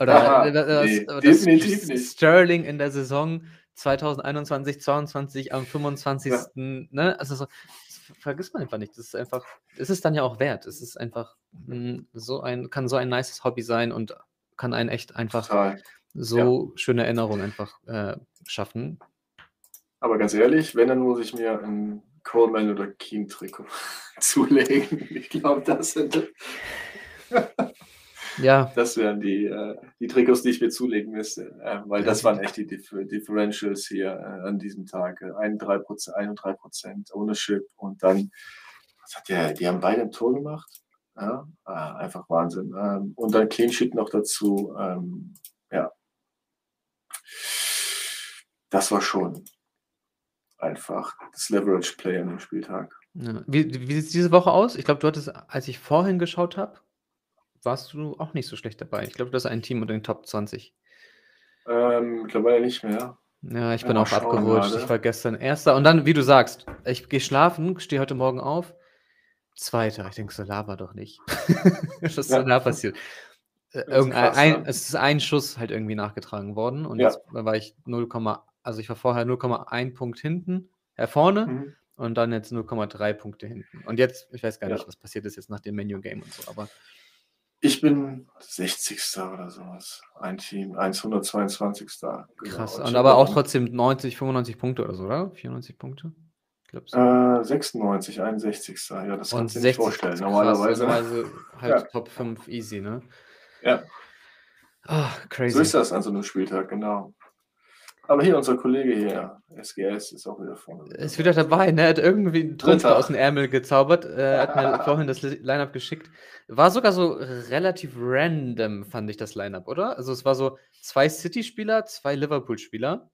Oder Aha, äh, das, nee, das definitiv nicht. Sterling in der Saison 2021, 22 am 25. Ne? Also so, vergisst man einfach nicht. Das ist einfach, es ist dann ja auch wert. Es ist einfach mh, so ein, kann so ein nices Hobby sein und kann einen echt einfach Total. so schöne Erinnerungen einfach äh, schaffen. Aber ganz ehrlich, wenn, dann muss ich mir ein Coleman oder Keen-Trikot zulegen. Ich glaube, das sind Ja, Das wären die, äh, die Trikots, die ich mir zulegen müsste, äh, weil das waren echt die Differ Differentials hier äh, an diesem Tag. Äh, 31 Prozent Ownership und dann, was hat der, die haben beide ein Tor gemacht. Ja, äh, einfach Wahnsinn. Ähm, und dann Clean Sheet noch dazu. Ähm, ja, das war schon einfach das Leverage Play an dem Spieltag. Ja. Wie, wie sieht es diese Woche aus? Ich glaube, du hattest, als ich vorhin geschaut habe, warst du auch nicht so schlecht dabei. Ich glaube, du hast ein Team unter den Top 20. Ähm, mittlerweile nicht mehr. Ja, ich Ja, bin mal auch abgerutscht. gerade. Ich war gestern Erster. Und dann, wie du sagst, ich gehe schlafen, stehe heute Morgen auf. Zweiter. Ich denke so, laber doch nicht. Was ist Ja. denn da passiert? Irgendein, krass, ein, ja. Es ist ein Schuss halt irgendwie nachgetragen worden. Und Ja. jetzt war ich 0, also ich war vorher 0,1 Punkt hinten, äh, vorne. Mhm. Und dann jetzt 0,3 Punkte hinten. Und jetzt, ich weiß gar Ja. nicht, was passiert ist jetzt nach dem Menu-Game und so, aber Ich bin 60. oder sowas. Ein Team, 122. krass. Genau. Und aber auch trotzdem 90, 95 Punkte oder so, oder? 94 Punkte? Glaube so. Äh, 96, 61. Ja, das und kannst du dir nicht vorstellen. krass, Normalerweise. normalerweise halt Ja. Top 5 easy, ne? Ja, Ah, crazy. so ist das an so einem Spieltag, genau. Aber hier unser Kollege hier, SGS, ist auch wieder vorne. Ist wieder dabei, ne? Hat irgendwie einen Trumpf aus dem Ärmel gezaubert. Äh, hat mir vorhin das Li- Line-Up geschickt. War sogar so relativ random, fand ich das Line-Up, oder? Also es war so zwei City-Spieler, zwei Liverpool-Spieler.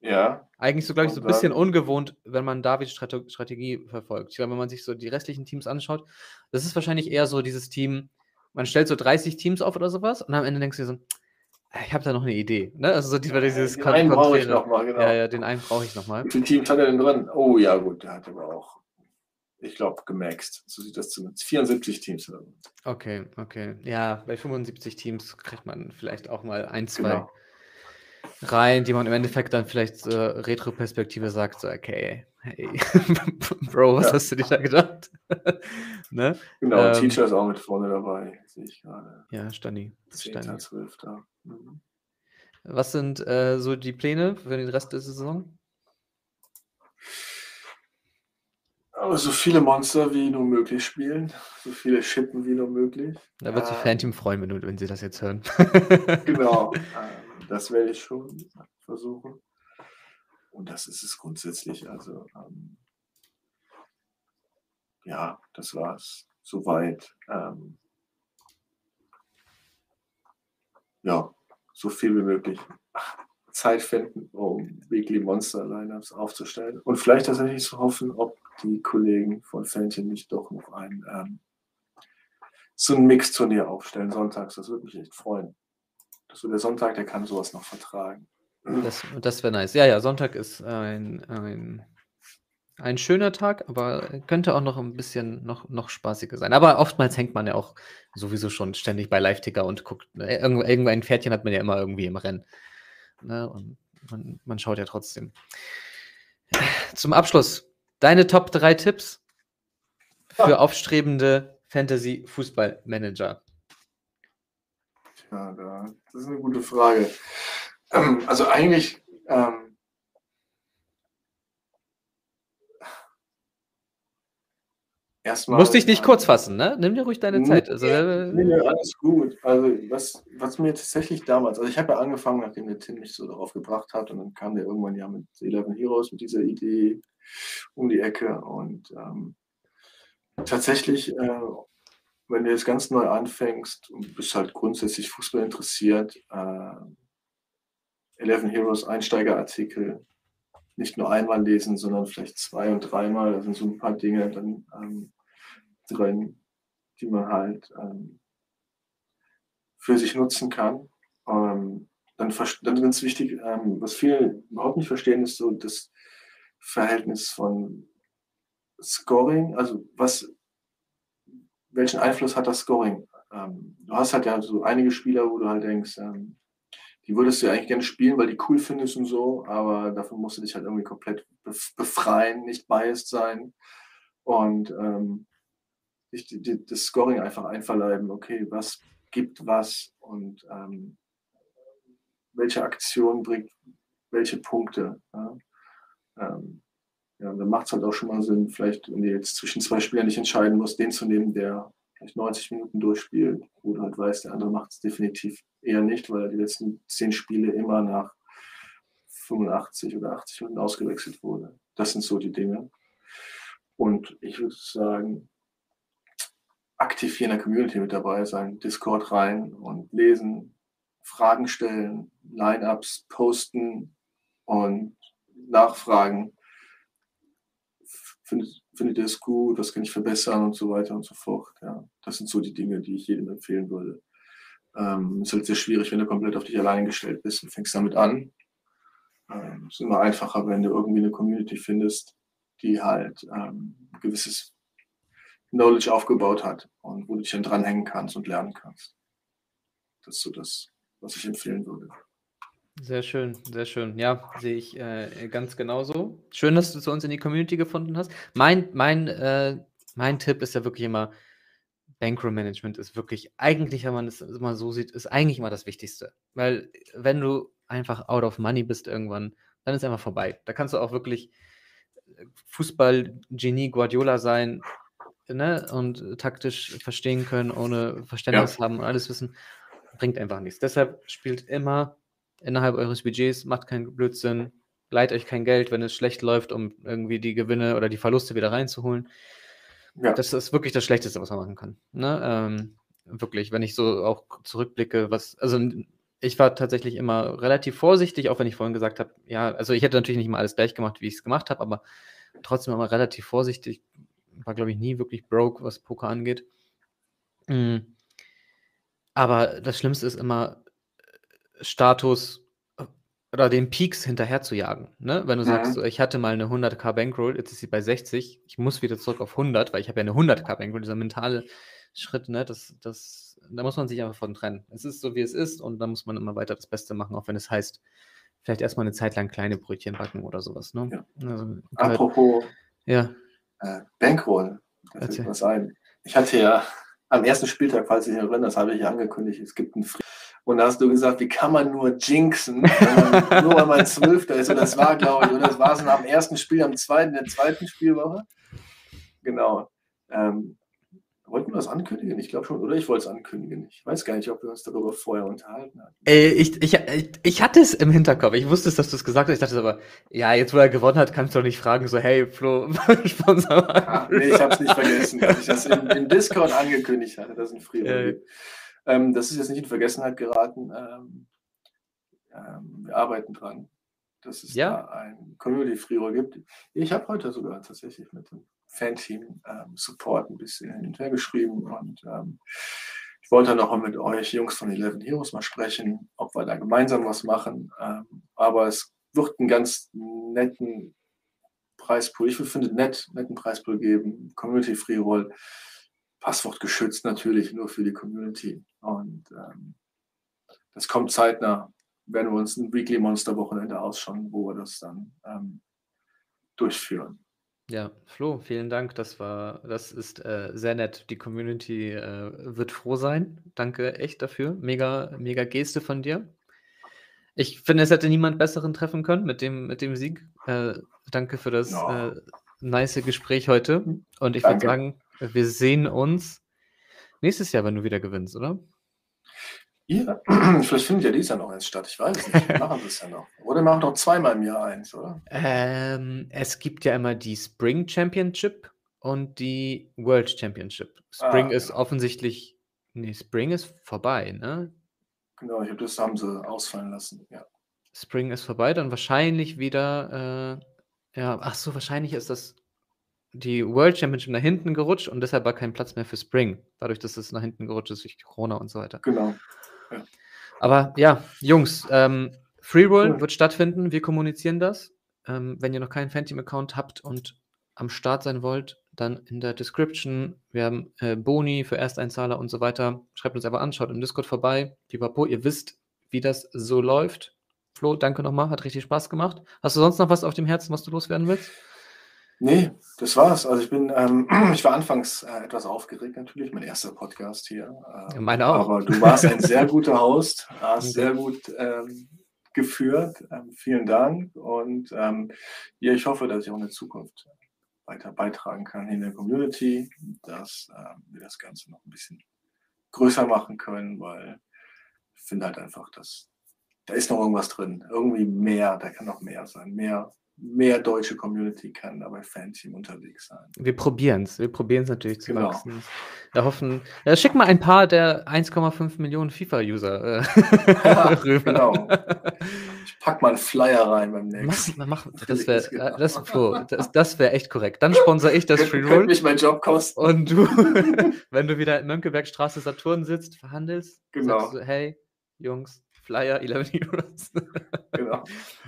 Ja, Eigentlich so, glaube ich, so ein bisschen ungewohnt, wenn man Davids Strate Strategie verfolgt. Ich glaube, wenn man sich so die restlichen Teams anschaut, das ist wahrscheinlich eher so dieses Team, man stellt so 30 Teams auf oder sowas und am Ende denkst du dir so, "Ah, ich habe da noch eine Idee. Ne? Also so die, dieses den einen brauche ich nochmal, genau. Ja, ja, den einen brauche ich nochmal. Wie viele Teams hat er denn drin? Oh ja, gut, der hat aber auch, ich glaube, gemaxt. So sieht das zumindest. 74 Teams. oder so. Okay, okay. Ja, bei 75 Teams kriegt man vielleicht auch mal ein, zwei Genau. rein, die man im Endeffekt dann vielleicht äh, Retro-Perspektive sagt, so, okay, hey, Bro, was Ja. hast du dir da gedacht? ne? Genau, Ähm, Teacher ist auch mit vorne dabei, sehe ich gerade. Ja, Stani. 10. Stani. 12. Mhm. Was sind äh, so die Pläne für den Rest der Saison? Aber so viele Monster wie nur möglich spielen, so viele Schippen wie nur möglich. Da wird sich Ähm, Phantom freuen, wenn, wenn sie das jetzt hören. Genau, ähm, das werde ich schon versuchen. Und das ist es grundsätzlich. Also, ähm, ja, das war's. Soweit. Ähm, ja, so viel wie möglich Zeit finden, um Weekly Monster Lineups aufzustellen. Und vielleicht tatsächlich zu hoffen, ob die Kollegen von Fähnchen nicht doch noch ein ähm, so ein Mixturnier aufstellen sonntags. Das würde mich echt freuen. So der Sonntag, der kann sowas noch vertragen. Das, das wäre nice. Ja, ja, Sonntag ist ein, ein ein schöner Tag, aber könnte auch noch ein bisschen noch, noch spaßiger sein. Aber oftmals hängt man ja auch sowieso schon ständig bei Live-Ticker und guckt, äh, irgendein Pferdchen hat man ja immer irgendwie im Rennen. Ne? Und man, man schaut ja trotzdem. Zum Abschluss, deine Top 3 Tipps für ah. aufstrebende Fantasy-Fußball-Manager. Tja, das ist eine gute Frage. Also eigentlich ähm, erstmal. Musst dich nicht kurz fassen, ne? Nimm dir ruhig deine Zeit. Also, äh, nee, nee, alles gut. Also, was, was mir tatsächlich damals, also ich habe ja angefangen, nachdem der Tim mich so darauf gebracht hat, und dann kam der irgendwann ja mit 11 Heroes, mit dieser Idee um die Ecke. Und ähm, tatsächlich, äh, wenn du jetzt ganz neu anfängst und bist halt grundsätzlich Fußball interessiert, äh, 11 Heroes Einsteigerartikel nicht nur einmal lesen, sondern vielleicht zwei und dreimal. Da sind so ein paar Dinge dann ähm, drin, die man halt ähm, für sich nutzen kann. Ähm, dann, dann ganz wichtig, ähm, was viele überhaupt nicht verstehen, ist so das Verhältnis von Scoring, also was, welchen Einfluss hat das Scoring? Ähm, du hast halt ja so einige Spieler, wo du halt denkst, ähm, die würdest du ja eigentlich gerne spielen, weil die cool findest und so, aber dafür musst du dich halt irgendwie komplett befreien, nicht biased sein und ähm, die, die, das Scoring einfach einverleiben, okay, was gibt was und ähm, welche Aktion bringt welche Punkte. Ja, ähm, ja dann macht es halt auch schon mal Sinn, vielleicht, wenn du jetzt zwischen zwei Spielern nicht entscheiden musst, den zu nehmen, der vielleicht 90 Minuten durchspielt, wo du halt weißt, der andere macht es definitiv eher nicht, weil er die letzten zehn Spiele immer nach 85 oder 80 Minuten ausgewechselt wurde. Das sind so die Dinge. Und ich würde sagen, aktiv hier in der Community mit dabei sein, Discord rein und lesen, Fragen stellen, Lineups posten und nachfragen. Findet, findet ihr es gut? Was kann ich verbessern und so weiter und so fort? Ja, das sind so die Dinge, die ich jedem empfehlen würde. Ähm, ist halt sehr schwierig, wenn du komplett auf dich allein gestellt bist und fängst damit an. Ähm, ist immer einfacher, wenn du irgendwie eine Community findest, die halt ähm, gewisses Knowledge aufgebaut hat und wo du dich dann dranhängen kannst und lernen kannst. Das ist so das, was ich empfehlen würde. Sehr schön, sehr schön. Ja, sehe ich äh, ganz genauso. Schön, dass du zu uns in die Community gefunden hast. Mein, mein, äh, mein Tipp ist ja wirklich immer, Bankroll Management ist wirklich, eigentlich, wenn man es immer so sieht, ist eigentlich immer das Wichtigste. Weil wenn du einfach out of money bist irgendwann, dann ist einfach vorbei. Da kannst du auch wirklich äh, Fußball-Genie Guardiola sein ne? und taktisch verstehen können, ohne Verständnis ja. haben und alles wissen. Bringt einfach nichts. Deshalb spielt immer innerhalb eures Budgets, macht keinen Blödsinn, leiht euch kein Geld, wenn es schlecht läuft, um irgendwie die Gewinne oder die Verluste wieder reinzuholen. Ja. Das ist wirklich das Schlechteste, was man machen kann. Ne? Ähm, wirklich, wenn ich so auch zurückblicke, was, also ich war tatsächlich immer relativ vorsichtig, auch wenn ich vorhin gesagt habe, ja, also ich hätte natürlich nicht mal alles gleich gemacht, wie ich es gemacht habe, aber trotzdem immer relativ vorsichtig. War, glaube ich, nie wirklich broke, was Poker angeht. Mhm. Aber das Schlimmste ist immer Status oder den Peaks hinterher zu jagen. Ne? Wenn du mhm. sagst, ich hatte mal eine 100k Bankroll, jetzt ist sie bei 60, ich muss wieder zurück auf 100, weil ich habe ja eine 100k Bankroll, dieser mentale Schritt, ne? das, das, da muss man sich einfach von trennen. Es ist so, wie es ist und da muss man immer weiter das Beste machen, auch wenn es heißt, vielleicht erstmal eine Zeit lang kleine Brötchen backen oder sowas. Ne? Ja. Also, Apropos ja. Äh, Bankroll, was ein. Ich hatte ja am ersten Spieltag, falls ich erinnere, das habe ich ja angekündigt, es gibt einen Frieden und da hast du gesagt, wie kann man nur jinxen, man, nur weil man Zwölfter ist. Und das war, glaube ich, oder das war es am ersten Spiel, am zweiten, der zweiten Spielwoche. Genau. Ähm, wollten wir das ankündigen? Ich glaube schon, oder? Ich wollte es ankündigen. Ich weiß gar nicht, ob wir uns darüber vorher unterhalten hatten. Äh, ich, ich, ich, hatte es im Hinterkopf. Ich wusste es, dass du es gesagt hast. Ich dachte aber, ja, jetzt wo er gewonnen hat, kannst du doch nicht fragen, so, hey, Flo, Sponsor. Ah, nee, ich habe es nicht vergessen, dass ich das in, in Discord angekündigt hatte. Das ist ein Free äh, ähm, das ist jetzt nicht in Vergessenheit geraten. Ähm, ähm, wir arbeiten dran, dass es ja. da ein Community Freeroll gibt. Ich habe heute sogar tatsächlich mit dem Fan-Team ähm, Support ein bisschen hin und her geschrieben und ähm, ich wollte noch mal mit euch Jungs von Eleven Heroes mal sprechen, ob wir da gemeinsam was machen. Ähm, aber es wird einen ganz netten Preispool. Ich finde nett, netten Preispool geben. Community Free Roll. Passwort geschützt natürlich, nur für die Community. Und ähm, das kommt zeitnah, werden wir uns ein Weekly Monster Wochenende ausschauen, wo wir das dann ähm, durchführen. Ja, Flo, vielen Dank. Das war, das ist äh, sehr nett. Die Community äh, wird froh sein. Danke echt dafür. Mega, mega Geste von dir. Ich finde, es hätte niemand besseren treffen können mit dem, mit dem Sieg. Äh, danke für das Ja. äh, nice Gespräch heute. Und ich würde sagen, wir sehen uns nächstes Jahr, wenn du wieder gewinnst, oder? Ihr, vielleicht findet ja dies Jahr noch eins statt. Ich weiß es nicht. Wir machen das ja noch. Oder machen noch zweimal im Jahr eins, oder? Ähm, es gibt ja immer die Spring Championship und die World Championship. Spring Ah, ist genau. offensichtlich. Nee, Spring ist vorbei, ne? Genau, ich habe das haben sie ausfallen lassen. Ja. Spring ist vorbei, dann wahrscheinlich wieder. Äh, ja, ach so, wahrscheinlich ist das die World Championship nach hinten gerutscht und deshalb war kein Platz mehr für Spring. Dadurch, dass es nach hinten gerutscht ist durch Corona und so weiter. Genau. Aber ja, Jungs, ähm, Free Roll Cool. wird stattfinden. Wir kommunizieren das. Ähm, wenn ihr noch keinen Fanteam-Account habt und am Start sein wollt, dann in der Description. Wir haben äh, Boni für Ersteinzahler und so weiter. Schreibt uns aber an, schaut im Discord vorbei. Pipapo, ihr wisst, wie das so läuft. Flo, danke nochmal, hat richtig Spaß gemacht. Hast du sonst noch was auf dem Herzen, was du loswerden willst? Nee, das war's. Also ich bin, ähm, ich war anfangs äh, etwas aufgeregt natürlich, mein erster Podcast hier. Ähm, Meine auch. Aber du warst ein sehr guter Host, hast sehr gut ähm, geführt. Ähm, vielen Dank. Und ähm, ja, ich hoffe, dass ich auch in der Zukunft weiter beitragen kann in der Community, dass ähm, wir das Ganze noch ein bisschen größer machen können, weil ich finde halt einfach, dass da ist noch irgendwas drin. Irgendwie mehr, da kann noch mehr sein. Mehr, mehr deutsche Community kann da bei Fanteam unterwegs sein. Wir probieren es. Wir probieren es natürlich zu Genau. wachsen. Wir hoffen. Ja, schick mal ein paar der 1,5 Millionen FIFA-User äh, rüber. genau. Ich pack mal einen Flyer rein beim nächsten. mach, das wäre genau. das, Flo, das, das wär echt korrekt. Dann sponsere ich das Free Roll. mich mein Job kosten. Und du, wenn du wieder in Mönckebergstraße Saturn sitzt, verhandelst, Genau. sagst du, hey, Jungs, Flyer 11 Heroes, Genau.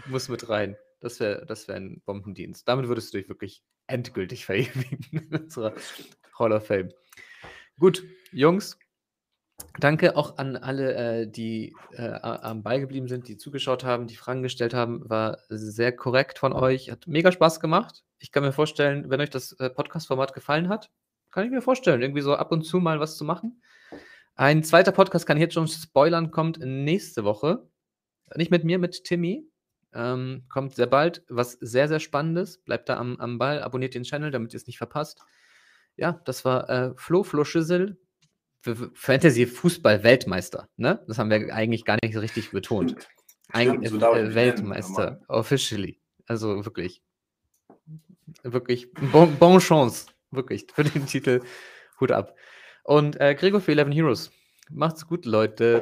muss mit rein. Das wäre das wär ein Bombendienst. Damit würdest du dich wirklich endgültig verewigen in unserer. Hall of Fame. Gut, Jungs, danke auch an alle, äh, die äh, am Ball geblieben sind, die zugeschaut haben, die Fragen gestellt haben. War sehr korrekt von euch. Hat mega Spaß gemacht. Ich kann mir vorstellen, wenn euch das äh, Podcast-Format gefallen hat, kann ich mir vorstellen, irgendwie so ab und zu mal was zu machen. Ein zweiter Podcast kann ich jetzt schon spoilern, kommt nächste Woche. Nicht mit mir, mit Timmy. Ähm, kommt sehr bald. Was sehr, sehr Spannendes. Bleibt da am, am Ball, abonniert den Channel, damit ihr es nicht verpasst. Ja, das war äh, Flo, Flo Schüssel, Fantasy-Fußball-Weltmeister. Ne? Das haben wir eigentlich gar nicht so richtig betont. Eigentlich so äh, mich nennen, Weltmeister, normal. officially. Also wirklich. Wirklich, bon, bon chance. Wirklich, für den Titel Hut ab. Und äh, Gregor für 11 Heroes. Macht's gut, Leute.